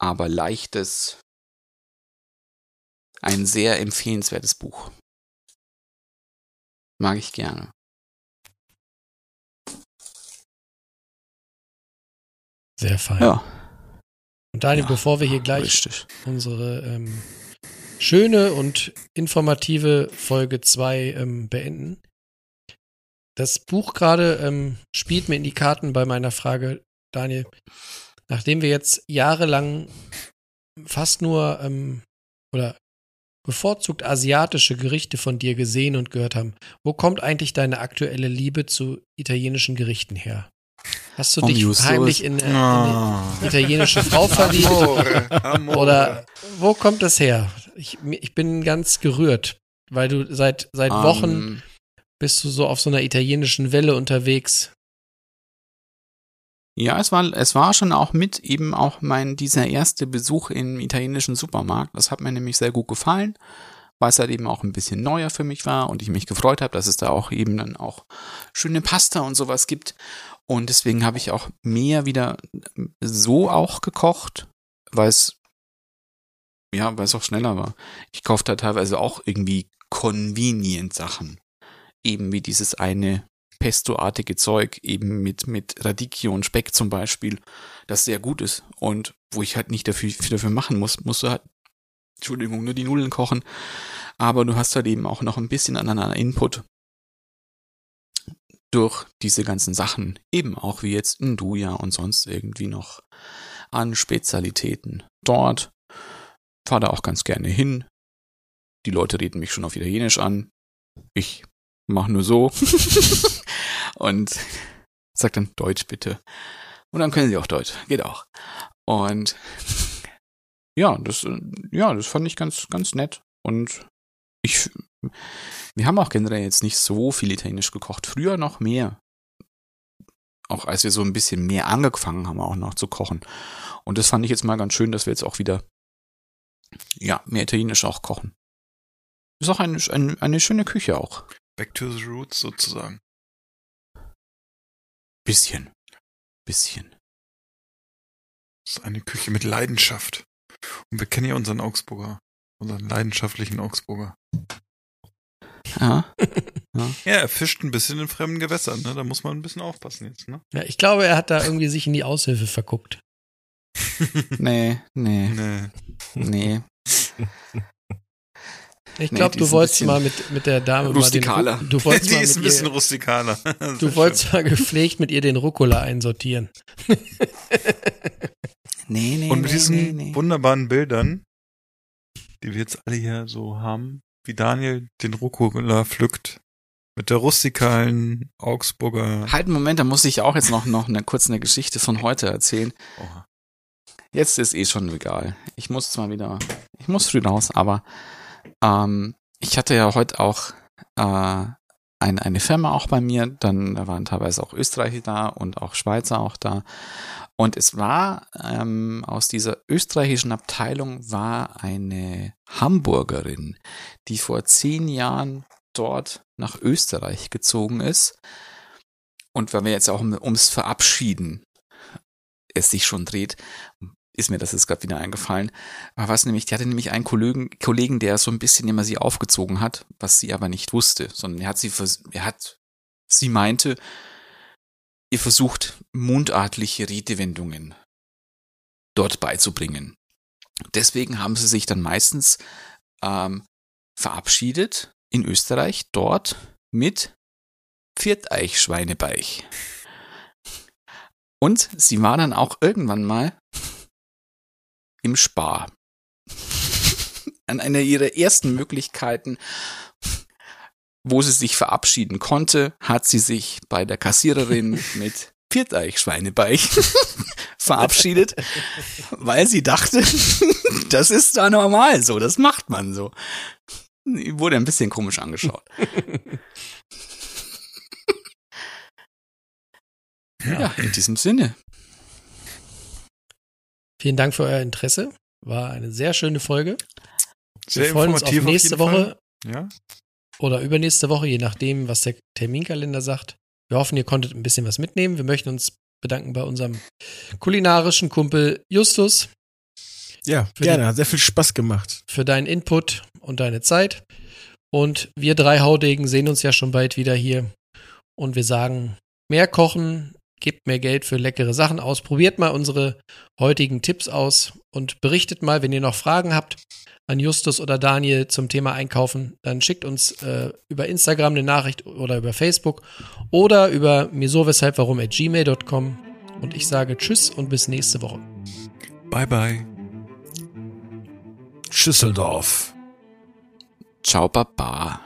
aber leichtes. Ein sehr empfehlenswertes Buch. Mag ich gerne. Sehr fein. Ja, Und Daniel, Ja, bevor wir hier gleich richtig. unsere ähm, schöne und informative Folge 2 ähm, beenden. Das Buch gerade ähm, spielt mir in die Karten bei meiner Frage, Daniel. Nachdem wir jetzt jahrelang fast nur ähm, oder bevorzugt asiatische Gerichte von dir gesehen und gehört haben, wo kommt eigentlich deine aktuelle Liebe zu italienischen Gerichten her? Hast du Vom dich Justus. heimlich in, äh, in Ah. eine italienische Frau verliebt? Oder wo kommt das her? Ich, ich bin ganz gerührt, weil du seit, seit Wochen Ähm, bist du so auf so einer italienischen Welle unterwegs. Ja, es war, es war schon auch mit eben auch mein, dieser erste Besuch im italienischen Supermarkt. Das hat mir nämlich sehr gut gefallen, weil es halt eben auch ein bisschen neuer für mich war und ich mich gefreut habe, dass es da auch eben dann auch schöne Pasta und sowas gibt. Und deswegen habe ich auch mehr wieder so auch gekocht, weil es, ja, weil es auch schneller war. Ich kaufte da teilweise auch irgendwie convenient Sachen. Eben wie dieses eine Pesto-artige Zeug, eben mit, mit Radicchio und Speck zum Beispiel, das sehr gut ist und wo ich halt nicht dafür, dafür machen muss, musst du halt, Entschuldigung, nur die Nudeln kochen, aber du hast halt eben auch noch ein bisschen an einer Input durch diese ganzen Sachen, eben auch wie jetzt Nduja und sonst irgendwie noch an Spezialitäten. Dort fahre da auch ganz gerne hin. Die Leute reden mich schon auf Italienisch an. Ich mach nur so und sag dann Deutsch bitte. Und dann können sie auch Deutsch, geht auch. Und ja, das, äh, ja, das fand ich ganz, ganz nett. Und ich wir haben auch generell jetzt nicht so viel Italienisch gekocht. Früher noch mehr. Auch als wir so ein bisschen mehr angefangen haben, auch noch zu kochen. Und das fand ich jetzt mal ganz schön, dass wir jetzt auch wieder, ja, mehr Italienisch auch kochen. Ist auch eine, eine, eine schöne Küche auch. Back to the roots sozusagen. Bisschen. Bisschen. Das ist eine Küche mit Leidenschaft. Und wir kennen ja unseren Augsburger, unseren leidenschaftlichen Augsburger. Ja. Ja, er fischt ein bisschen in fremden Gewässern, ne? Da muss man ein bisschen aufpassen jetzt, ne? Ja, ich glaube, er hat da irgendwie sich in die Aushilfe verguckt. Nee, nee, Nee. nee. Ich Nee, glaube, die du wolltest mal mit, mit der Dame rustikaler. mal den, du wolltest Die mal ist ein mit bisschen ihr, rustikaler. du wolltest mal gepflegt mit ihr den Rucola einsortieren. Nee, nee, Und mit nee, diesen nee, nee. wunderbaren Bildern, die wir jetzt alle hier so haben, wie Daniel den Rucola pflückt, mit der rustikalen Augsburger. Halt einen Moment, da muss ich auch jetzt noch, noch eine, kurz eine Geschichte von heute erzählen. Oha. Jetzt ist eh schon egal. Ich muss zwar wieder, ich muss früh raus, aber ähm, ich hatte ja heute auch äh, ein, eine Firma auch bei mir, dann da waren teilweise auch Österreicher da und auch Schweizer auch da. Und es war ähm, aus dieser österreichischen Abteilung war eine Hamburgerin, die vor zehn Jahren dort nach Österreich gezogen ist. Und weil wir jetzt auch um, ums Verabschieden es sich schon dreht, ist mir das jetzt gerade wieder eingefallen. Aber was nämlich, die hatte nämlich einen Kollegen, Kollegen, der so ein bisschen immer sie aufgezogen hat, was sie aber nicht wusste, sondern er hat sie, er hat, sie meinte, ihr versucht, mundartliche Redewendungen dort beizubringen. Deswegen haben sie sich dann meistens ähm, verabschiedet in Österreich dort mit Vierteich Schweinebeich. Und sie war dann auch irgendwann mal im Spar. An einer ihrer ersten Möglichkeiten, wo sie sich verabschieden konnte, hat sie sich bei der Kassiererin mit Vierteich Schweinebeich verabschiedet, weil sie dachte, das ist da normal so, das macht man so. Wurde ein bisschen komisch angeschaut. Ja, in diesem Sinne. Vielen Dank für euer Interesse. War eine sehr schöne Folge. Sehr Wir freuen uns auf informativ nächste Woche Fall. Ja. oder übernächste Woche, je nachdem, was der Terminkalender sagt. Wir hoffen, ihr konntet ein bisschen was mitnehmen. Wir möchten uns bedanken bei unserem kulinarischen Kumpel Justus Ja, Für gerne. Hat sehr viel Spaß gemacht. für deinen Input und deine Zeit. Und wir drei Haudegen sehen uns ja schon bald wieder hier. Und wir sagen, mehr kochen, gebt mehr Geld für leckere Sachen aus. Probiert mal unsere heutigen Tipps aus und berichtet mal, wenn ihr noch Fragen habt an Justus oder Daniel zum Thema Einkaufen, dann schickt uns äh, über Instagram eine Nachricht oder über Facebook oder über mir so weshalb warum at gmail.com. Und ich sage Tschüss und bis nächste Woche. Bye bye. Schüsseldorf. Ciao, Baba.